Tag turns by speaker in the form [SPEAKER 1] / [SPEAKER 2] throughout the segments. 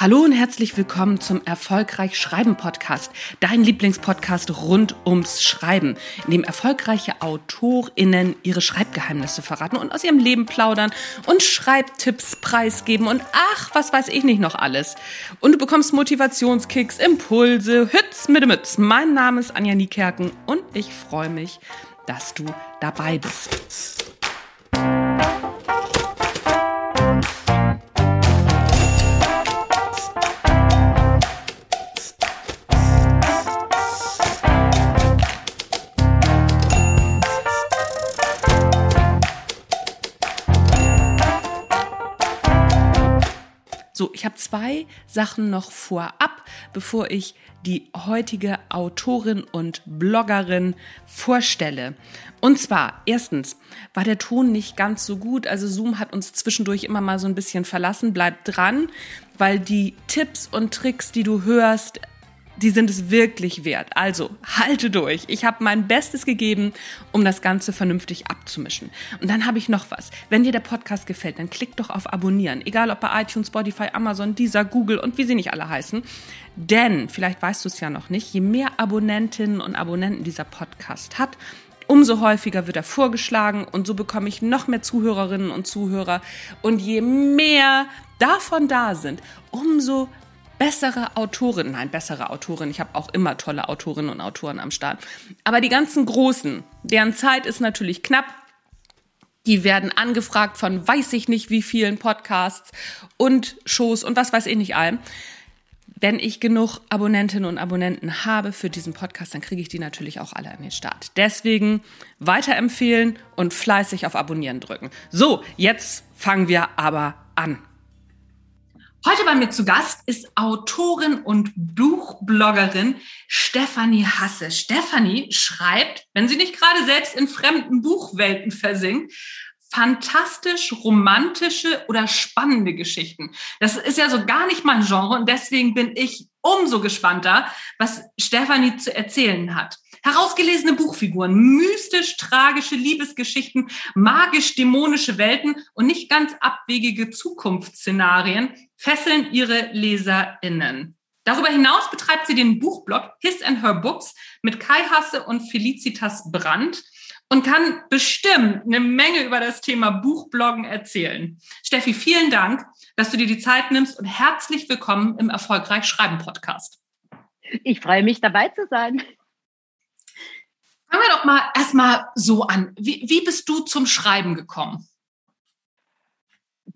[SPEAKER 1] Hallo und herzlich willkommen zum Erfolgreich Schreiben Podcast, dein Lieblingspodcast rund ums Schreiben, in dem erfolgreiche AutorInnen ihre Schreibgeheimnisse verraten und aus ihrem Leben plaudern und Schreibtipps preisgeben und ach, was weiß ich nicht noch alles. Und du bekommst Motivationskicks, Impulse, Hütz mit Mütz. Mein Name ist Anja Niekerken und ich freue mich, dass du dabei bist. Zwei Sachen noch vorab, bevor ich die heutige Autorin und Bloggerin vorstelle. Und zwar, erstens, war der Ton nicht ganz so gut. Also Zoom hat uns zwischendurch immer mal so ein bisschen verlassen. Bleib dran, weil die Tipps und Tricks, die du hörst, die sind es wirklich wert. Also halte durch. Ich habe mein Bestes gegeben, um das Ganze vernünftig abzumischen. Und dann habe ich noch was. Wenn dir der Podcast gefällt, dann klick doch auf Abonnieren. Egal ob bei iTunes, Spotify, Amazon, Deezer, Google und wie sie nicht alle heißen. Denn, vielleicht weißt du es ja noch nicht, je mehr Abonnentinnen und Abonnenten dieser Podcast hat, umso häufiger wird er vorgeschlagen und so bekomme ich noch mehr Zuhörerinnen und Zuhörer. Und je mehr davon da sind, umso bessere Autorin, nein, bessere Autorin, ich habe auch immer tolle Autorinnen und Autoren am Start, aber die ganzen Großen, deren Zeit ist natürlich knapp, die werden angefragt von weiß ich nicht wie vielen Podcasts und Shows und was weiß ich nicht allem. Wenn ich genug Abonnentinnen und Abonnenten habe für diesen Podcast, dann kriege ich die natürlich auch alle an den Start. Deswegen weiterempfehlen und fleißig auf Abonnieren drücken. So, jetzt fangen wir aber an. Heute bei mir zu Gast ist Autorin und Buchbloggerin Stefanie Hasse. Stefanie schreibt, wenn sie nicht gerade selbst in fremden Buchwelten versinkt, fantastisch romantische oder spannende Geschichten. Das ist ja so gar nicht mein Genre und deswegen bin ich umso gespannter, was Stefanie zu erzählen hat. Herausgelesene Buchfiguren, mystisch tragische Liebesgeschichten, magisch-dämonische Welten und nicht ganz abwegige Zukunftsszenarien fesseln ihre LeserInnen. Darüber hinaus betreibt sie den Buchblog His and Her Books mit Kai Hasse und Felicitas Brandt und kann bestimmt eine Menge über das Thema Buchbloggen erzählen. Steffi, vielen Dank, dass du dir die Zeit nimmst und herzlich willkommen im Erfolgreich Schreiben Podcast.
[SPEAKER 2] Ich freue mich dabei zu sein.
[SPEAKER 1] Fangen wir doch mal erstmal so an. Wie, wie bist du zum Schreiben gekommen?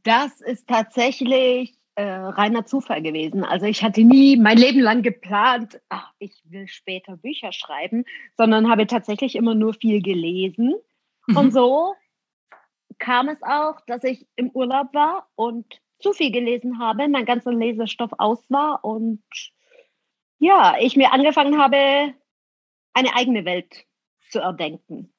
[SPEAKER 2] Das ist tatsächlich äh, reiner Zufall gewesen. Also ich hatte nie mein Leben lang geplant, ach, ich will später Bücher schreiben, sondern habe tatsächlich immer nur viel gelesen. Mhm. Und so kam es auch, dass ich im Urlaub war und zu viel gelesen habe, mein ganzer Lesestoff aus war und ja, ich mir angefangen habe, eine eigene Welt zu erdenken.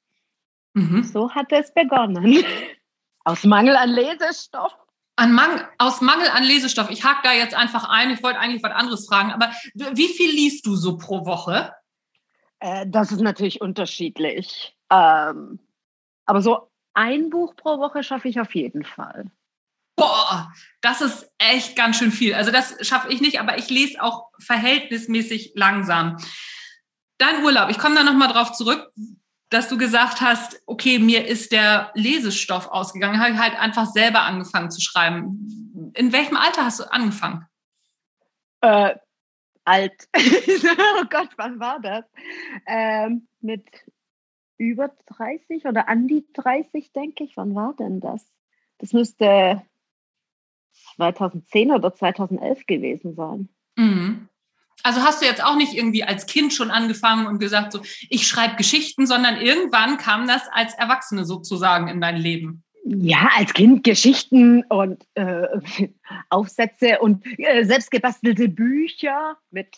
[SPEAKER 2] Mhm. So hat es begonnen. Aus Mangel an Lesestoff.
[SPEAKER 1] An Mang aus Mangel an Lesestoff. Ich hake da jetzt einfach ein. Ich wollte eigentlich was anderes fragen. Aber wie viel liest du so pro Woche?
[SPEAKER 2] Äh, das ist natürlich unterschiedlich. Ähm, aber so ein Buch pro Woche schaffe ich auf jeden Fall.
[SPEAKER 1] Boah, das ist echt ganz schön viel. Also das schaffe ich nicht, aber ich lese auch verhältnismäßig langsam. Dein Urlaub, ich komme da nochmal drauf zurück, dass du gesagt hast, okay, mir ist der Lesestoff ausgegangen, habe ich halt einfach selber angefangen zu schreiben. In welchem Alter hast du angefangen?
[SPEAKER 2] Äh, alt. oh Gott, wann war das? Ähm, mit über 30 oder an die 30, denke ich. Wann war denn das? Das müsste 2010 oder 2011 gewesen sein.
[SPEAKER 1] Mhm. Also hast du jetzt auch nicht irgendwie als Kind schon angefangen und gesagt, so, ich schreibe Geschichten, sondern irgendwann kam das als Erwachsene sozusagen in dein Leben.
[SPEAKER 2] Ja, als Kind Geschichten und äh, Aufsätze und äh, selbstgebastelte Bücher mit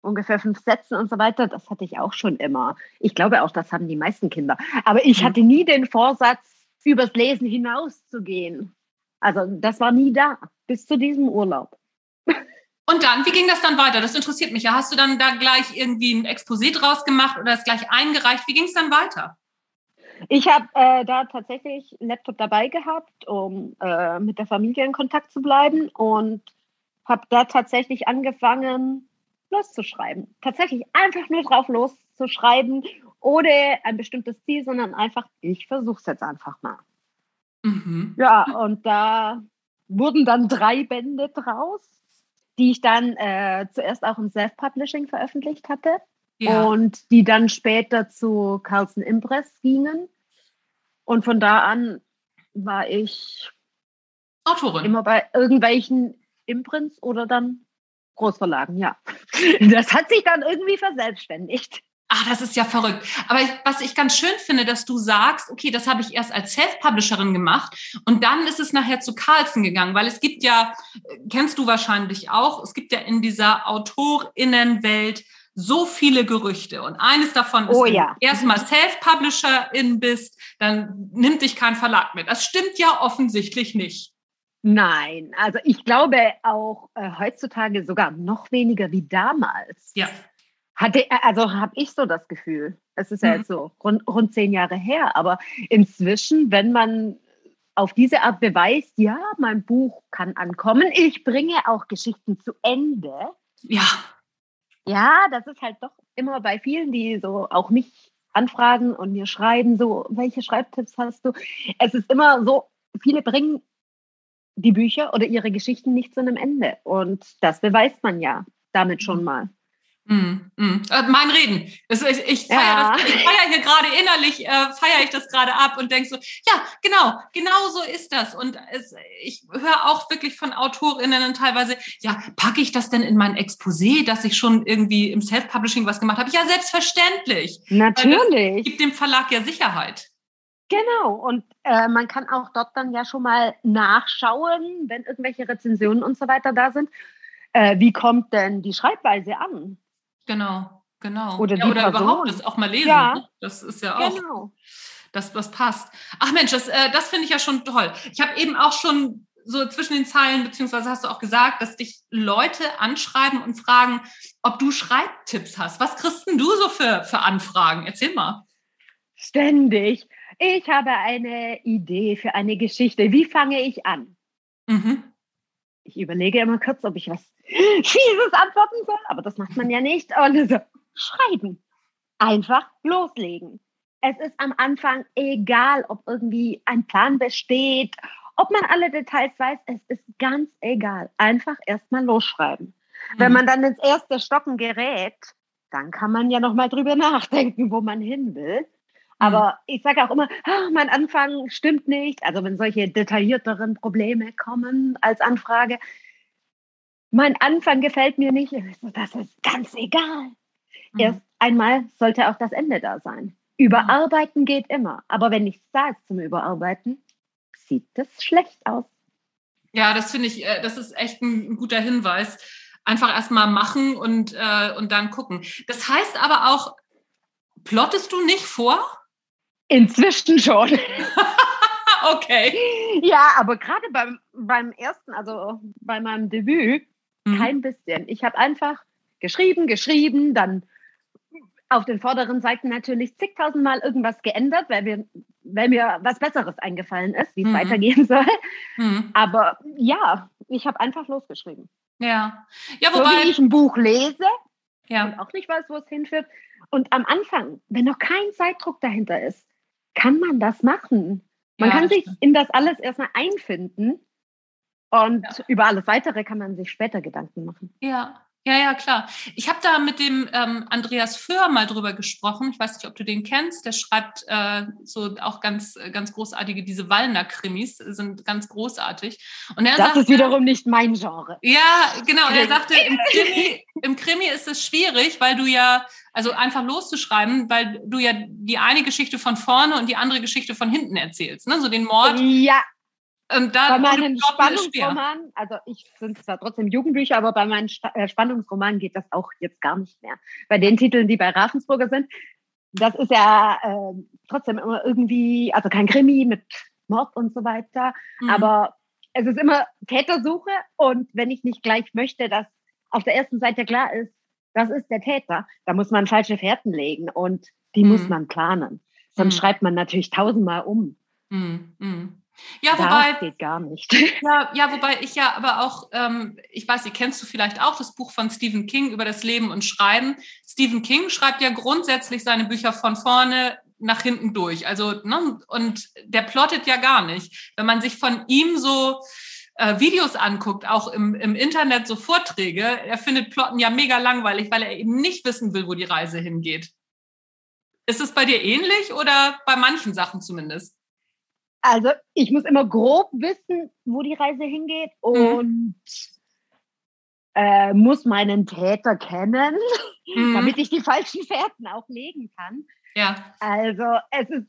[SPEAKER 2] ungefähr fünf Sätzen und so weiter. Das hatte ich auch schon immer. Ich glaube auch, das haben die meisten Kinder. Aber ich mhm. hatte nie den Vorsatz, übers Lesen hinauszugehen. Also das war nie da, bis zu diesem Urlaub.
[SPEAKER 1] Und dann, wie ging das dann weiter? Das interessiert mich ja. Hast du dann da gleich irgendwie ein Exposé draus gemacht oder das gleich eingereicht? Wie ging es dann weiter?
[SPEAKER 2] Ich habe äh, da tatsächlich einen Laptop dabei gehabt, um äh, mit der Familie in Kontakt zu bleiben und habe da tatsächlich angefangen, loszuschreiben. Tatsächlich einfach nur drauf loszuschreiben, ohne ein bestimmtes Ziel, sondern einfach, ich versuche es jetzt einfach mal. Mhm. Ja, und da wurden dann drei Bände draus, die ich dann äh, zuerst auch im Self-Publishing veröffentlicht hatte ja. und die dann später zu Carlsen Impress gingen. Und von da an war ich
[SPEAKER 1] Autorin.
[SPEAKER 2] Immer bei irgendwelchen Imprints oder dann Großverlagen, ja. Das hat sich dann irgendwie verselbstständigt.
[SPEAKER 1] Ach, das ist ja verrückt. Aber was ich ganz schön finde, dass du sagst, okay, das habe ich erst als Self-Publisherin gemacht und dann ist es nachher zu Carlsen gegangen, weil es gibt ja, kennst du wahrscheinlich auch, es gibt ja in dieser AutorInnenwelt so viele Gerüchte und eines davon ist,
[SPEAKER 2] oh, ja.
[SPEAKER 1] wenn du erstmal Self-Publisherin bist, dann nimmt dich kein Verlag mit. Das stimmt ja offensichtlich nicht.
[SPEAKER 2] Nein, also ich glaube auch äh, heutzutage sogar noch weniger wie damals.
[SPEAKER 1] Ja.
[SPEAKER 2] Hatte, also habe ich so das Gefühl. Es ist ja mhm. jetzt so rund, rund zehn Jahre her, aber inzwischen, wenn man auf diese Art beweist, ja, mein Buch kann ankommen, ich bringe auch Geschichten zu Ende.
[SPEAKER 1] Ja.
[SPEAKER 2] Ja, das ist halt doch immer bei vielen, die so auch mich anfragen und mir schreiben, so, welche Schreibtipps hast du? Es ist immer so, viele bringen die Bücher oder ihre Geschichten nicht zu einem Ende. Und das beweist man ja damit schon mal.
[SPEAKER 1] Mm, mm. Mein Reden. Das, ich ich feiere ja. feier hier gerade innerlich, äh, feiere ich das gerade ab und denke so, ja, genau, genau so ist das. Und es, ich höre auch wirklich von AutorInnen teilweise, ja, packe ich das denn in mein Exposé, dass ich schon irgendwie im Self-Publishing was gemacht habe? Ja, selbstverständlich.
[SPEAKER 2] Natürlich.
[SPEAKER 1] gibt dem Verlag ja Sicherheit.
[SPEAKER 2] Genau, und äh, man kann auch dort dann ja schon mal nachschauen, wenn irgendwelche Rezensionen und so weiter da sind. Äh, wie kommt denn die Schreibweise an?
[SPEAKER 1] Genau, genau.
[SPEAKER 2] Oder, ja, oder
[SPEAKER 1] überhaupt das auch mal lesen. Ja. Ne? Das ist ja auch. Genau. Das, das passt. Ach Mensch, das, äh, das finde ich ja schon toll. Ich habe eben auch schon so zwischen den Zeilen, beziehungsweise hast du auch gesagt, dass dich Leute anschreiben und fragen, ob du Schreibtipps hast. Was kriegst denn du so für, für Anfragen? Erzähl mal.
[SPEAKER 2] Ständig ich habe eine Idee für eine Geschichte. Wie fange ich an? Mhm. Ich überlege immer kurz, ob ich was Fieses antworten soll, aber das macht man ja nicht. Und so, schreiben. Einfach loslegen. Es ist am Anfang egal, ob irgendwie ein Plan besteht, ob man alle Details weiß. Es ist ganz egal. Einfach erstmal losschreiben. Mhm. Wenn man dann ins erste Stocken gerät, dann kann man ja nochmal drüber nachdenken, wo man hin will. Aber mhm. ich sage auch immer, oh, mein Anfang stimmt nicht. Also wenn solche detaillierteren Probleme kommen als Anfrage, mein Anfang gefällt mir nicht, das ist ganz egal. Mhm. Erst einmal sollte auch das Ende da sein. Überarbeiten geht immer, aber wenn nichts da ist zum Überarbeiten, sieht das schlecht aus.
[SPEAKER 1] Ja, das finde ich, äh, das ist echt ein, guter Hinweis. Einfach erstmal machen und, äh, und dann gucken. Das heißt aber auch, plottest du nicht vor?
[SPEAKER 2] Inzwischen schon.
[SPEAKER 1] okay.
[SPEAKER 2] Ja, aber gerade beim, beim ersten, also bei meinem Debüt, mhm. kein bisschen. Ich habe einfach geschrieben, geschrieben, dann auf den vorderen Seiten natürlich zigtausendmal irgendwas geändert, weil, wir, weil mir was Besseres eingefallen ist, wie es mhm. weitergehen soll. Mhm. Aber ja, ich habe einfach losgeschrieben.
[SPEAKER 1] Ja. ja
[SPEAKER 2] wobei, so wie ich ein Buch lese
[SPEAKER 1] ja.
[SPEAKER 2] und auch nicht weiß, wo es hinführt. Und am Anfang, wenn noch kein Zeitdruck dahinter ist, kann man das machen. Man ja, kann sich in das alles erstmal einfinden und ja. über alles weitere kann man sich später Gedanken machen.
[SPEAKER 1] Ja, ja, ja, klar. Ich habe da mit dem ähm, Andreas Föhr mal drüber gesprochen. Ich weiß nicht, ob du den kennst. Der schreibt äh, so auch ganz, ganz großartige, diese Wallner-Krimis sind ganz großartig.
[SPEAKER 2] Und er das sagte, ist wiederum nicht mein Genre.
[SPEAKER 1] Ja, genau. Und er sagte, im Krimi, im Krimi ist es schwierig, weil du ja, also einfach loszuschreiben, weil du ja die eine Geschichte von vorne und die andere Geschichte von hinten erzählst. Ne? So den Mord.
[SPEAKER 2] Ja,
[SPEAKER 1] und da
[SPEAKER 2] bei meinen Spannungsromanen, also ich sind zwar trotzdem Jugendbücher, aber bei meinen äh, Spannungsromanen geht das auch jetzt gar nicht mehr. Bei den Titeln, die bei Ravensburger sind, das ist ja äh, trotzdem immer irgendwie, also kein Krimi mit Mord und so weiter, mhm. aber es ist immer Tätersuche und wenn ich nicht gleich möchte, dass auf der ersten Seite klar ist, das ist der Täter, da muss man falsche Fährten legen und die mhm. muss man planen. Sonst mhm. schreibt man natürlich tausendmal um.
[SPEAKER 1] Mhm. Ja, wobei. Das
[SPEAKER 2] geht gar nicht.
[SPEAKER 1] Ja, ja, wobei ich ja aber auch, ähm, ich weiß, die kennst du vielleicht auch, das Buch von Stephen King über das Leben und Schreiben. Stephen King schreibt ja grundsätzlich seine Bücher von vorne nach hinten durch. Also, ne, und der plottet ja gar nicht. Wenn man sich von ihm so äh, Videos anguckt, auch im, im Internet so Vorträge, er findet Plotten ja mega langweilig, weil er eben nicht wissen will, wo die Reise hingeht. Ist es bei dir ähnlich oder bei manchen Sachen zumindest?
[SPEAKER 2] Also ich muss immer grob wissen, wo die Reise hingeht mhm. und mhm. äh, muss meinen Täter kennen, mhm. damit ich die falschen Fährten auch legen kann.
[SPEAKER 1] Ja.
[SPEAKER 2] Also es ist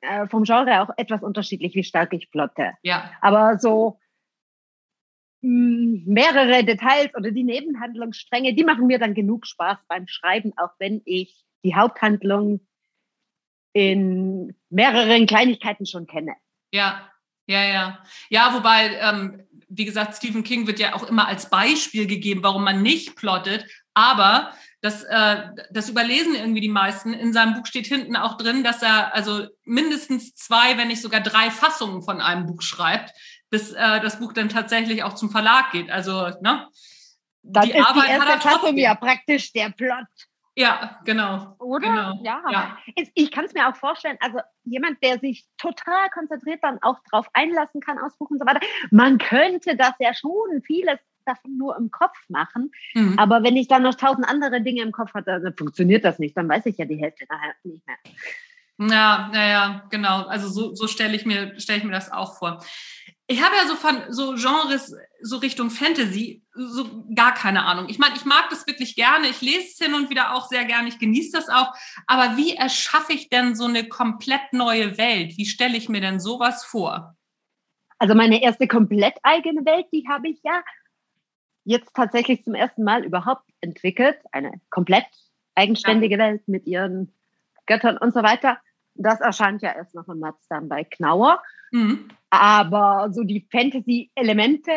[SPEAKER 2] äh, vom Genre auch etwas unterschiedlich, wie stark ich plotte.
[SPEAKER 1] Ja.
[SPEAKER 2] Aber so mh, hm, mehrere Details oder die Nebenhandlungsstränge, die machen mir dann genug Spaß beim Schreiben, auch wenn ich die Haupthandlung in mehreren Kleinigkeiten schon kenne.
[SPEAKER 1] Ja, ja, ja. Ja, wobei, ähm, wie gesagt, Stephen King wird ja auch immer als Beispiel gegeben, warum man nicht plottet. Aber das, äh, das überlesen irgendwie die meisten. In seinem Buch steht hinten auch drin, dass er also mindestens zwei, wenn nicht sogar drei Fassungen von einem Buch schreibt, bis äh, das Buch dann tatsächlich auch zum Verlag geht. Also, ne?
[SPEAKER 2] Dann die ist Arbeit die erste Fassung ja praktisch der Plot.
[SPEAKER 1] Ja, genau.
[SPEAKER 2] Oder?
[SPEAKER 1] Genau.
[SPEAKER 2] Ja. ja. Ich kann es mir auch vorstellen, also jemand, der sich total konzentriert dann auch drauf einlassen kann, ausbuchen und so weiter. Man könnte das ja schon vieles davon nur im Kopf machen. Mhm. Aber wenn ich dann noch tausend andere Dinge im Kopf hatte, dann funktioniert das nicht. Dann weiß ich ja die Hälfte nachher nicht mehr.
[SPEAKER 1] Ja, naja, genau. Also so, so stelle ich mir, stelle ich mir das auch vor. Ich habe ja so von so Genres, so Richtung Fantasy, so gar keine Ahnung. Ich meine, ich mag das wirklich gerne. Ich lese es hin und wieder auch sehr gerne. Ich genieße das auch. Aber wie erschaffe ich denn so eine komplett neue Welt? Wie stelle ich mir denn sowas vor?
[SPEAKER 2] Also meine erste komplett eigene Welt, die habe ich ja jetzt tatsächlich zum ersten Mal überhaupt entwickelt. Eine komplett eigenständige ja. Welt mit ihren Göttern und so weiter. Das erscheint ja erst noch im März dann bei Knauer. Mhm. Aber so die Fantasy-Elemente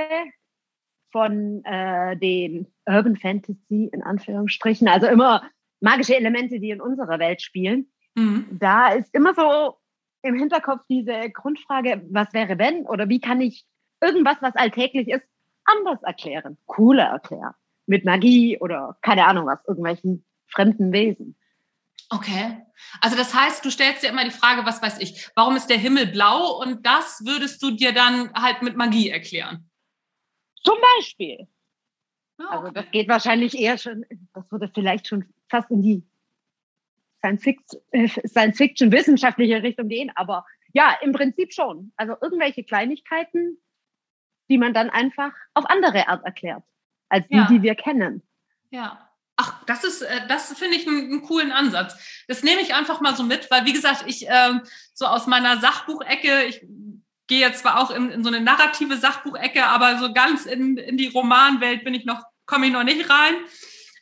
[SPEAKER 2] von äh, den Urban Fantasy in Anführungsstrichen, also immer magische Elemente, die in unserer Welt spielen, mhm. da ist immer so im Hinterkopf diese Grundfrage, was wäre wenn oder wie kann ich irgendwas, was alltäglich ist, anders erklären, cooler erklären, mit Magie oder keine Ahnung was, irgendwelchen fremden Wesen.
[SPEAKER 1] Okay. Also das heißt, du stellst dir immer die Frage, was weiß ich, warum ist der Himmel blau und das würdest du dir dann halt mit Magie erklären?
[SPEAKER 2] Zum Beispiel. Oh, okay. Also das geht wahrscheinlich eher schon, das würde vielleicht schon fast in die Science-Fiction-wissenschaftliche Science Richtung gehen, aber ja, im Prinzip schon. Also irgendwelche Kleinigkeiten, die man dann einfach auf andere Art erklärt, als die, ja. die wir kennen.
[SPEAKER 1] Ja. Ach, das ist, äh, das finde ich einen, einen, coolen Ansatz. Das nehme ich einfach mal so mit, weil wie gesagt, ich äh, so aus meiner Sachbuchecke, ich gehe jetzt zwar auch in, in so eine narrative Sachbuchecke, aber so ganz in, in die Romanwelt bin ich noch, komme ich noch nicht rein.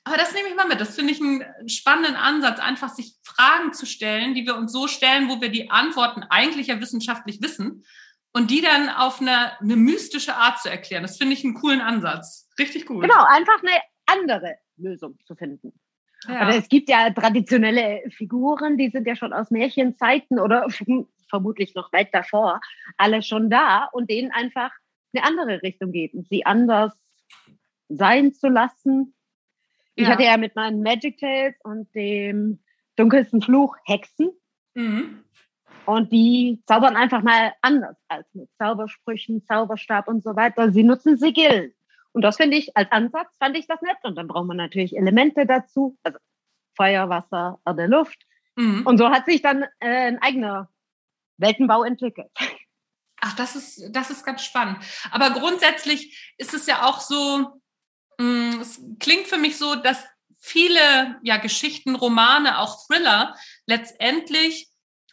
[SPEAKER 1] Aber das nehme ich mal mit. Das finde ich einen spannenden Ansatz, einfach sich Fragen zu stellen, die wir uns so stellen, wo wir die Antworten eigentlich ja wissenschaftlich wissen und die dann auf eine, eine mystische Art zu erklären. Das finde ich einen coolen Ansatz. Richtig gut.
[SPEAKER 2] Genau, einfach eine andere Lösung zu finden. Ja. Oder es gibt ja traditionelle Figuren, die sind ja schon aus Märchenzeiten oder vermutlich noch weit davor, alle schon da und denen einfach eine andere Richtung geben, sie anders sein zu lassen. Ja. Ich hatte ja mit meinen Magic Tales und dem dunkelsten Fluch Hexen. Mhm. Und die zaubern einfach mal anders als mit Zaubersprüchen, Zauberstab und so weiter. Sie nutzen Sigillen. Und das finde ich, als Ansatz fand ich das nett. Und dann braucht man natürlich Elemente dazu, also Feuer, Wasser, Erde, Luft. Mhm. Und so hat sich dann äh, ein eigener Weltenbau entwickelt.
[SPEAKER 1] Ach, das ist, das ist ganz spannend. Aber grundsätzlich ist es ja auch so, mh, mm, es klingt für mich so, dass viele ja, Geschichten, Romane, auch Thriller letztendlich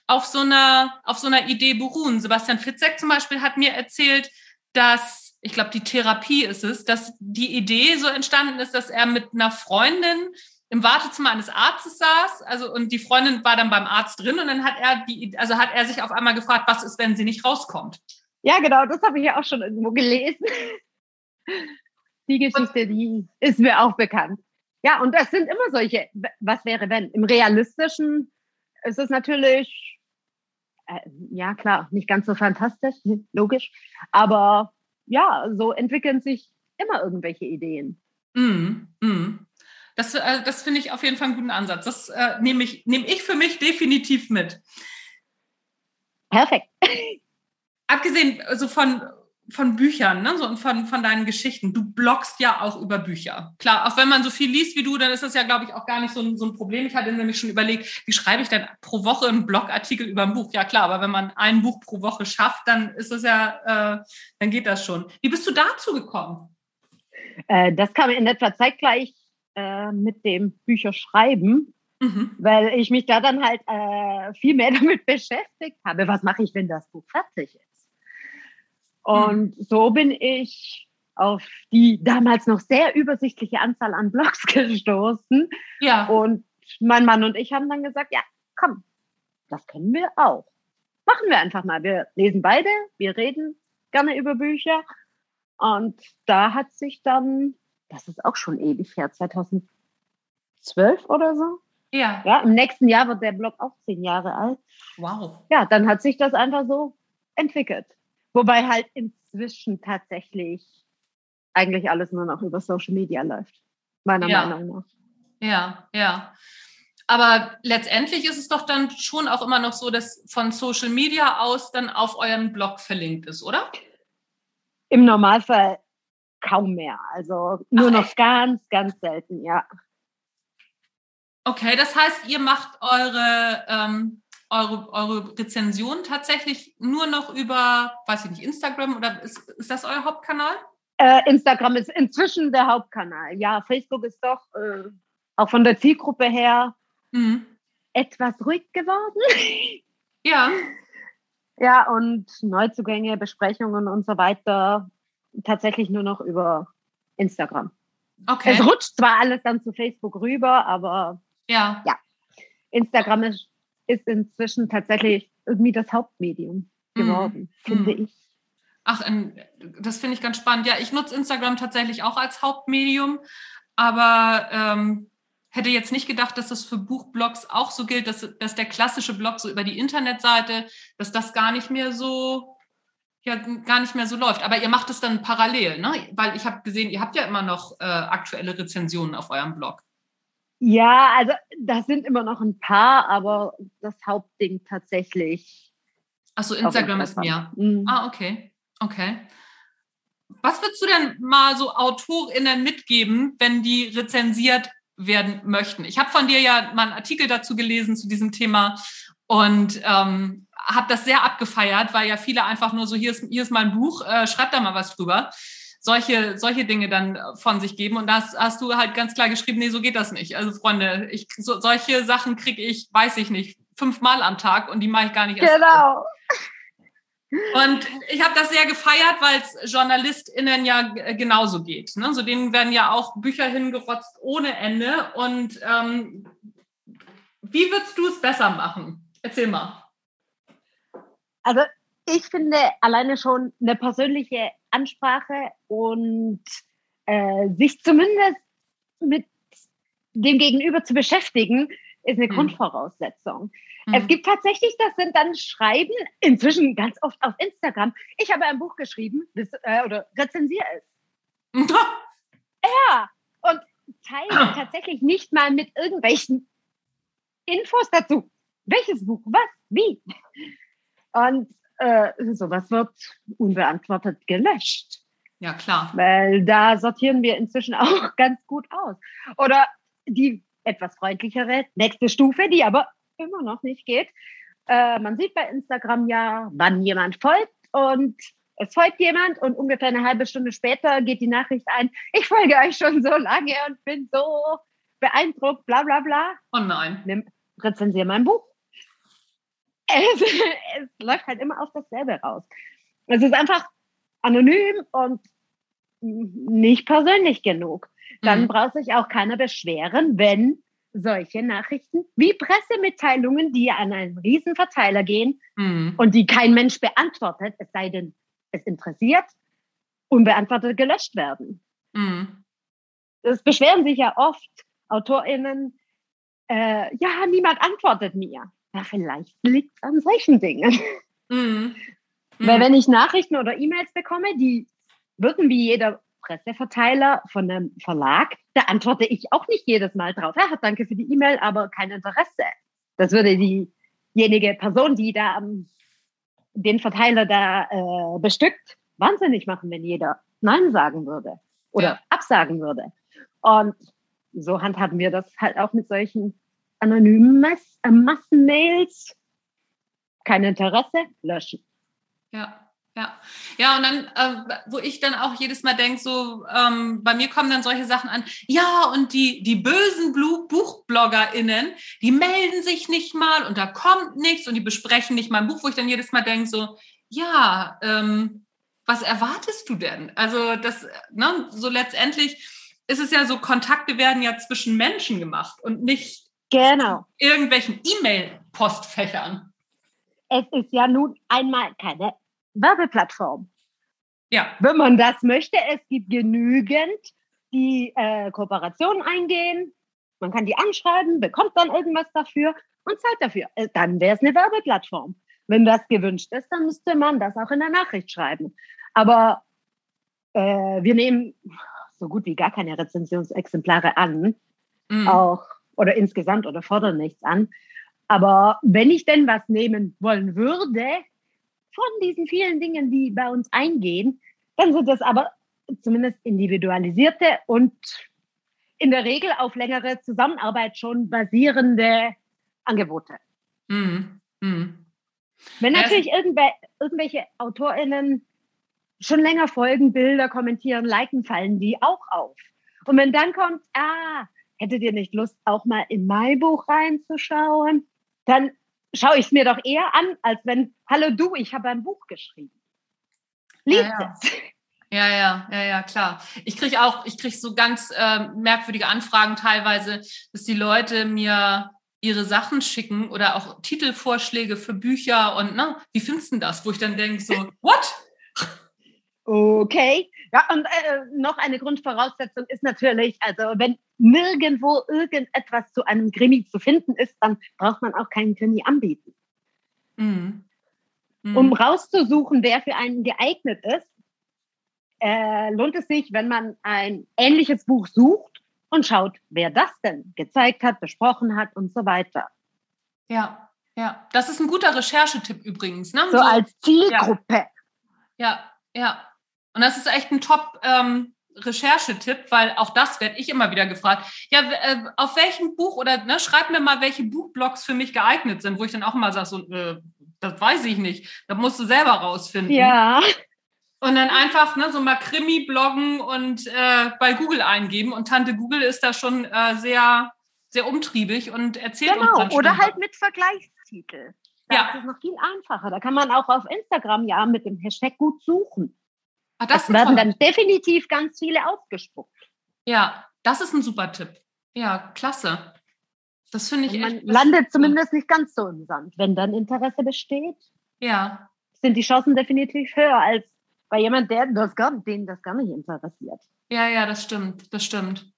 [SPEAKER 1] auf so einer, auf so einer Idee beruhen. Sebastian Fitzek zum Beispiel hat mir erzählt, dass ich glaube, die Therapie ist es, dass die Idee so entstanden ist, dass er mit einer Freundin im Wartezimmer eines Arztes saß, also und die Freundin war dann beim Arzt drin und dann hat er die, also hat er sich auf einmal gefragt, was ist, wenn sie nicht rauskommt?
[SPEAKER 2] Ja, genau, das habe ich ja auch schon irgendwo gelesen. Die Geschichte, die ist mir auch bekannt. Ja, und das sind immer solche, was wäre wenn? Im Realistischen ist es natürlich Äh, ja, klar, nicht ganz so fantastisch, logisch. Aber ja, so entwickeln sich immer irgendwelche Ideen.
[SPEAKER 1] Mm, mm. Das, äh, das finde ich auf jeden Fall einen guten Ansatz. Das äh, nehme ich, nehm ich für mich definitiv mit.
[SPEAKER 2] Perfekt.
[SPEAKER 1] Abgesehen also von, von Büchern ne? so, und von, von deinen Geschichten. Du bloggst ja auch über Bücher. Klar, auch wenn man so viel liest wie du, dann ist das ja, glaube ich, auch gar nicht so ein, so ein Problem. Ich hatte nämlich schon überlegt, wie schreibe ich denn pro Woche einen Blogartikel über ein Buch? Ja, klar, aber wenn man ein Buch pro Woche schafft, dann ist das ja, äh, dann geht das schon. Wie bist du dazu gekommen?
[SPEAKER 2] Äh, das kam in etwa zeitgleich äh, mit dem Bücherschreiben. Mhm. Weil ich mich da dann halt äh, viel mehr damit beschäftigt habe. Was mache ich, wenn das Buch fertig ist? Und mhm. so bin ich auf die damals noch sehr übersichtliche Anzahl an Blogs gestoßen. Ja. Und mein Mann und ich haben dann gesagt, ja, komm, das können wir auch. Machen wir einfach mal. Wir lesen beide, wir reden gerne über Bücher. Und da hat sich dann, das ist auch schon ewig her, 2012 oder so. Ja. Ja, im nächsten Jahr wird der Blog auch zehn Jahre alt. Wow. Ja, dann hat sich das einfach so entwickelt. Wobei halt inzwischen tatsächlich eigentlich alles nur noch über Social Media läuft, meiner ja. Meinung nach.
[SPEAKER 1] Ja, ja. Aber letztendlich ist es doch dann schon auch immer noch so, dass von Social Media aus dann auf euren Blog verlinkt ist, oder?
[SPEAKER 2] Im Normalfall kaum mehr. Also nur Ach, noch ganz, ganz selten, ja.
[SPEAKER 1] Okay, das heißt, ihr macht eure ähm, eure, eure Rezension tatsächlich nur noch über, weiß ich nicht, Instagram oder ist, ist das euer Hauptkanal?
[SPEAKER 2] Äh, Instagram ist inzwischen der Hauptkanal. Ja, Facebook ist doch äh, auch von der Zielgruppe her mhm. etwas ruhig geworden.
[SPEAKER 1] Ja.
[SPEAKER 2] Ja, und Neuzugänge, Besprechungen und so weiter tatsächlich nur noch über Instagram. Okay. Es rutscht zwar alles dann zu Facebook rüber, aber ja. ja. Instagram ist ist inzwischen tatsächlich irgendwie das Hauptmedium mhm. geworden, mm. finde mm. ich.
[SPEAKER 1] Ach, das finde ich ganz spannend. Ja, ich nutze Instagram tatsächlich auch als Hauptmedium, aber ähm, hätte jetzt nicht gedacht, dass das für Buchblogs auch so gilt, dass, dass der klassische Blog so über die Internetseite, dass das gar nicht mehr so ja gar nicht mehr so läuft. Aber ihr macht es dann parallel, ne? Weil ich habe gesehen, ihr habt ja immer noch äh, aktuelle Rezensionen auf eurem Blog.
[SPEAKER 2] Ja, also das sind immer noch ein paar, aber das Hauptding tatsächlich.
[SPEAKER 1] Achso, Instagram ist mehr. Mhm. Ah, okay. Okay. Was würdest du denn mal so AutorInnen mitgeben, wenn die rezensiert werden möchten? Ich habe von dir ja mal einen Artikel dazu gelesen zu diesem Thema und ähm, habe das sehr abgefeiert, weil ja viele einfach nur so, hier ist, hier ist mein Buch, äh, schreib da mal was drüber solche, solche Dinge dann von sich geben. Und da hast, du halt ganz klar geschrieben, nee, so geht das nicht. Also Freunde, ich, so, solche Sachen kriege ich, weiß ich nicht, fünfmal am Tag und die mache ich gar nicht
[SPEAKER 2] erst. Genau.
[SPEAKER 1] Und ich habe das sehr gefeiert, weil es JournalistInnen ja genauso geht. Ne? So denen werden ja auch Bücher hingerotzt ohne Ende. Und ähm, wie würdest du es besser machen? Erzähl mal.
[SPEAKER 2] Also ich finde alleine schon eine persönliche Ansprache und äh, sich zumindest mit dem Gegenüber zu beschäftigen, ist eine mhm. Grundvoraussetzung. Mhm. Es gibt tatsächlich, das sind dann Schreiben, inzwischen ganz oft auf Instagram. Ich habe ein Buch geschrieben das, äh, oder rezensiere es. ja, und teile tatsächlich nicht mal mit irgendwelchen Infos dazu. Welches Buch, was, wie. Und äh, sowas wird unbeantwortet gelöscht.
[SPEAKER 1] Ja, klar.
[SPEAKER 2] Weil da sortieren wir inzwischen auch ganz gut aus. Oder die etwas freundlichere nächste Stufe, die aber immer noch nicht geht. Äh, man sieht bei Instagram ja, wann jemand folgt und es folgt jemand und ungefähr eine halbe Stunde später geht die Nachricht ein, ich folge euch schon so lange und bin so beeindruckt, bla bla bla.
[SPEAKER 1] Oh nein.
[SPEAKER 2] Nimm, rezensier mein Buch es, es läuft halt immer auf dasselbe raus. Es ist einfach anonym und nicht persönlich genug. Dann mhm. braucht sich auch keiner beschweren, wenn solche Nachrichten wie Pressemitteilungen, die an einen Riesenverteiler gehen mhm. und die kein Mensch beantwortet, es sei denn, es interessiert, unbeantwortet gelöscht werden. Mhm. Es beschweren sich ja oft AutorInnen, äh, ja, niemand antwortet mir. Ja, vielleicht liegt es an solchen Dingen. Mhm. Weil mhm. wenn ich Nachrichten oder E-Mails bekomme, die wirken wie jeder Presseverteiler von einem Verlag, da antworte ich auch nicht jedes Mal drauf. Ja, danke für die E-Mail, aber kein Interesse. Das würde diejenige Person, die da den Verteiler da äh, bestückt, wahnsinnig machen, wenn jeder Nein sagen würde oder ja. absagen würde. Und so handhaben wir das halt auch mit solchen anonymen Mass äh, Massenmails. Kein Interesse, löschen.
[SPEAKER 1] Ja. Ja, ja, und dann, äh, wo ich dann auch jedes Mal denke, so, ähm, bei mir kommen dann solche Sachen an, ja, und die, die bösen BuchbloggerInnen, die melden sich nicht mal und da kommt nichts und die besprechen nicht mal ein Buch, wo ich dann jedes Mal denke, so, ja, ähm, was erwartest du denn? Also, das, ne, so letztendlich ist es ja so, Kontakte werden ja zwischen Menschen gemacht und nicht
[SPEAKER 2] genau.
[SPEAKER 1] irgendwelchen E-Mail-Postfächern.
[SPEAKER 2] Es ist ja nun einmal keine Werbeplattform.
[SPEAKER 1] Ja.
[SPEAKER 2] Wenn man das möchte, es gibt genügend, die äh, Kooperationen eingehen. Man kann die anschreiben, bekommt dann irgendwas dafür und zahlt dafür. Äh, dann wäre es eine Werbeplattform. Wenn das gewünscht ist, dann müsste man das auch in der Nachricht schreiben. Aber äh, wir nehmen so gut wie gar keine Rezensionsexemplare an, mhm. auch oder insgesamt oder fordern nichts an. Aber wenn ich denn was nehmen wollen würde, von diesen vielen Dingen, die bei uns eingehen, dann sind das aber zumindest individualisierte und in der Regel auf längere Zusammenarbeit schon basierende Angebote. Mhm. Mhm. Wenn natürlich irgendwel irgendwelche AutorInnen schon länger folgen, Bilder kommentieren, liken, fallen die auch auf. Und wenn dann kommt, ah, hättet ihr nicht Lust, auch mal in mein Buch reinzuschauen? Dann schaue ich es mir doch eher an, als wenn, hallo du, ich habe ein Buch geschrieben.
[SPEAKER 1] Liest ja, ja. es. Ja, ja, ja, ja, klar. Ich kriege auch, ich kriege so ganz äh, merkwürdige Anfragen teilweise, dass die Leute mir ihre Sachen schicken oder auch Titelvorschläge für Bücher und ne, wie findest du das? Wo ich dann denke so, what?
[SPEAKER 2] Okay. Ja, und äh, noch eine Grundvoraussetzung ist natürlich, also wenn nirgendwo irgendetwas zu einem Krimi zu finden ist, dann braucht man auch keinen Krimi anbieten. Mhm. Mhm. Um rauszusuchen, wer für einen geeignet ist, äh, lohnt es sich, wenn man ein ähnliches Buch sucht und schaut, wer das denn gezeigt hat, besprochen hat und so weiter.
[SPEAKER 1] Ja, ja, das ist ein guter Recherchetipp übrigens. Ne?
[SPEAKER 2] So, so als Zielgruppe.
[SPEAKER 1] Ja, ja, ja. Und das ist echt ein Top, ähm, Recherchetipp, weil auch das werde ich immer wieder gefragt. Ja, äh, auf welchem Buch oder ne, schreib mir mal, welche Buchblogs für mich geeignet sind, wo ich dann auch immer sage, so, äh, das weiß ich nicht. Das musst du selber rausfinden.
[SPEAKER 2] Ja.
[SPEAKER 1] Und dann einfach ne, so mal Krimi bloggen und äh, bei Google eingeben. Und Tante Google ist da schon äh, sehr, sehr umtriebig und erzählt
[SPEAKER 2] genau.
[SPEAKER 1] uns dann
[SPEAKER 2] Oder halt mit Vergleichstitel. Da ja. ist es noch viel einfacher. Da kann man auch auf Instagram ja mit dem Hashtag gut suchen. Ah, das es werden dann definitiv ganz viele aufgespuckt.
[SPEAKER 1] Ja, das ist ein super Tipp. Ja, klasse. Das finde ich
[SPEAKER 2] Und Man echt landet zumindest nicht ganz so im Sand. Wenn dann Interesse besteht,
[SPEAKER 1] ja.
[SPEAKER 2] sind die Chancen definitiv höher als bei jemand, der das gar, den das gar nicht interessiert.
[SPEAKER 1] Ja, ja, das stimmt. Das stimmt.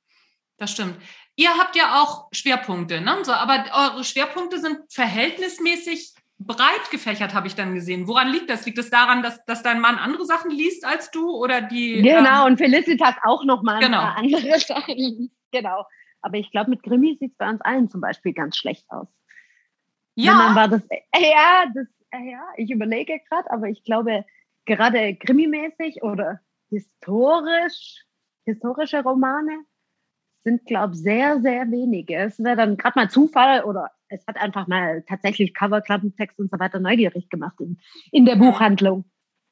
[SPEAKER 1] Das stimmt. Ihr habt ja auch Schwerpunkte, ne? So, aber eure Schwerpunkte sind verhältnismäßig breit gefächert, habe ich dann gesehen. Woran liegt das? Liegt es das daran, dass, dass dein Mann andere Sachen liest als du oder die?
[SPEAKER 2] Genau, ähm, und Felicitas auch nochmal genau. andere Sachen. Genau. Aber ich glaube, mit Grimmi sieht es bei uns allen zum Beispiel ganz schlecht aus. Ja. dann war das, äh, ja, das, äh, ja, ich überlege gerade, aber ich glaube, gerade Krimi-mäßig oder historisch, historische Romane sind, glaube ich, sehr, sehr wenige. Es wäre dann gerade mal Zufall oder es hat einfach mal tatsächlich Cover, Klappentext und so weiter neugierig gemacht in, in der Buchhandlung.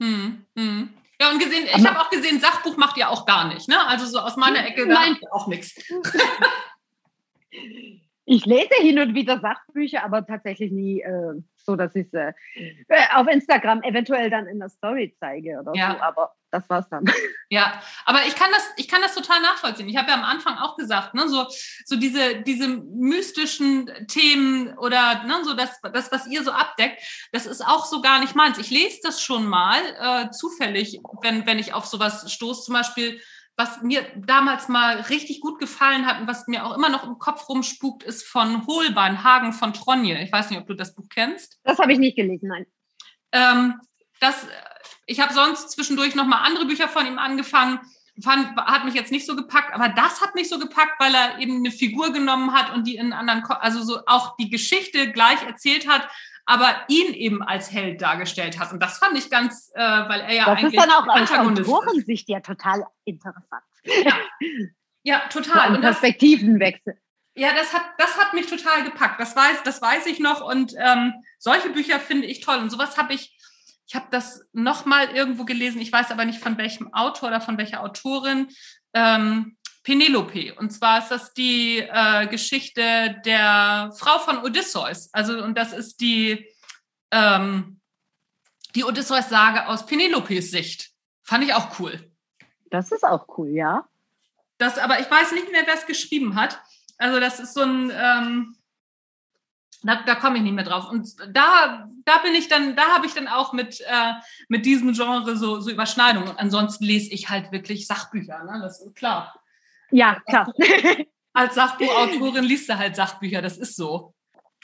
[SPEAKER 1] Hm, hm. Ja, und gesehen, ich habe auch gesehen, Sachbuch macht ihr auch gar nicht, ne? Also so aus meiner Ecke
[SPEAKER 2] Nein.
[SPEAKER 1] auch nichts.
[SPEAKER 2] Ich lese hin und wieder Sachbücher, aber tatsächlich nie äh, so, dass ich es äh, auf Instagram eventuell dann in der Story zeige oder ja. so. Aber das war's dann.
[SPEAKER 1] Ja, aber ich kann das, ich kann das total nachvollziehen. Ich habe ja am Anfang auch gesagt, ne, so, so diese, diese mystischen Themen oder ne, so das, das, was ihr so abdeckt, das ist auch so gar nicht meins. Ich lese das schon mal äh, zufällig, wenn, wenn ich auf sowas stoße, zum Beispiel was mir damals mal richtig gut gefallen hat und was mir auch immer noch im Kopf rumspukt, ist von Holbein, Hagen von Tronje. Ich weiß nicht, ob du das Buch kennst.
[SPEAKER 2] Das habe ich nicht gelesen, nein.
[SPEAKER 1] Ähm, das, ich habe sonst zwischendurch noch mal andere Bücher von ihm angefangen. Fand, hat mich jetzt nicht so gepackt, aber das hat mich so gepackt, weil er eben eine Figur genommen hat und die in anderen, also so auch die Geschichte gleich erzählt hat, aber ihn eben als Held dargestellt hat. Und das fand ich ganz, äh, weil er ja
[SPEAKER 2] das
[SPEAKER 1] eigentlich
[SPEAKER 2] ist dann auch aus
[SPEAKER 1] Antagonist ist.
[SPEAKER 2] Autorensicht ja total interessant.
[SPEAKER 1] Ja, ja
[SPEAKER 2] So
[SPEAKER 1] total.
[SPEAKER 2] ein
[SPEAKER 1] Und
[SPEAKER 2] Perspektivenwechsel.
[SPEAKER 1] ja, das hat, das hat mich total gepackt. Das weiß, das weiß ich noch. Und ähm, solche Bücher finde ich toll. Und sowas habe ich, ich habe das noch mal irgendwo gelesen. Ich weiß aber nicht von welchem Autor oder von welcher Autorin. Ähm, Penelope. Und zwar ist das die äh, Geschichte der Frau von Odysseus. Also, und das ist die, ähm, die Odysseus-Sage aus Penelopes Sicht. Fand ich auch cool.
[SPEAKER 2] Das ist auch cool, ja.
[SPEAKER 1] Das, aber ich weiß nicht mehr, wer es geschrieben hat. Also das ist so ein, ähm, da, da komme ich nicht mehr drauf. Und da, da bin ich dann, da habe ich dann auch mit, äh, mit diesem Genre so, so Überschneidungen. Und ansonsten lese ich halt wirklich Sachbücher, ne? Das ist klar.
[SPEAKER 2] Ja, klar.
[SPEAKER 1] Als Sachbuchautorin liest du halt Sachbücher, das ist so.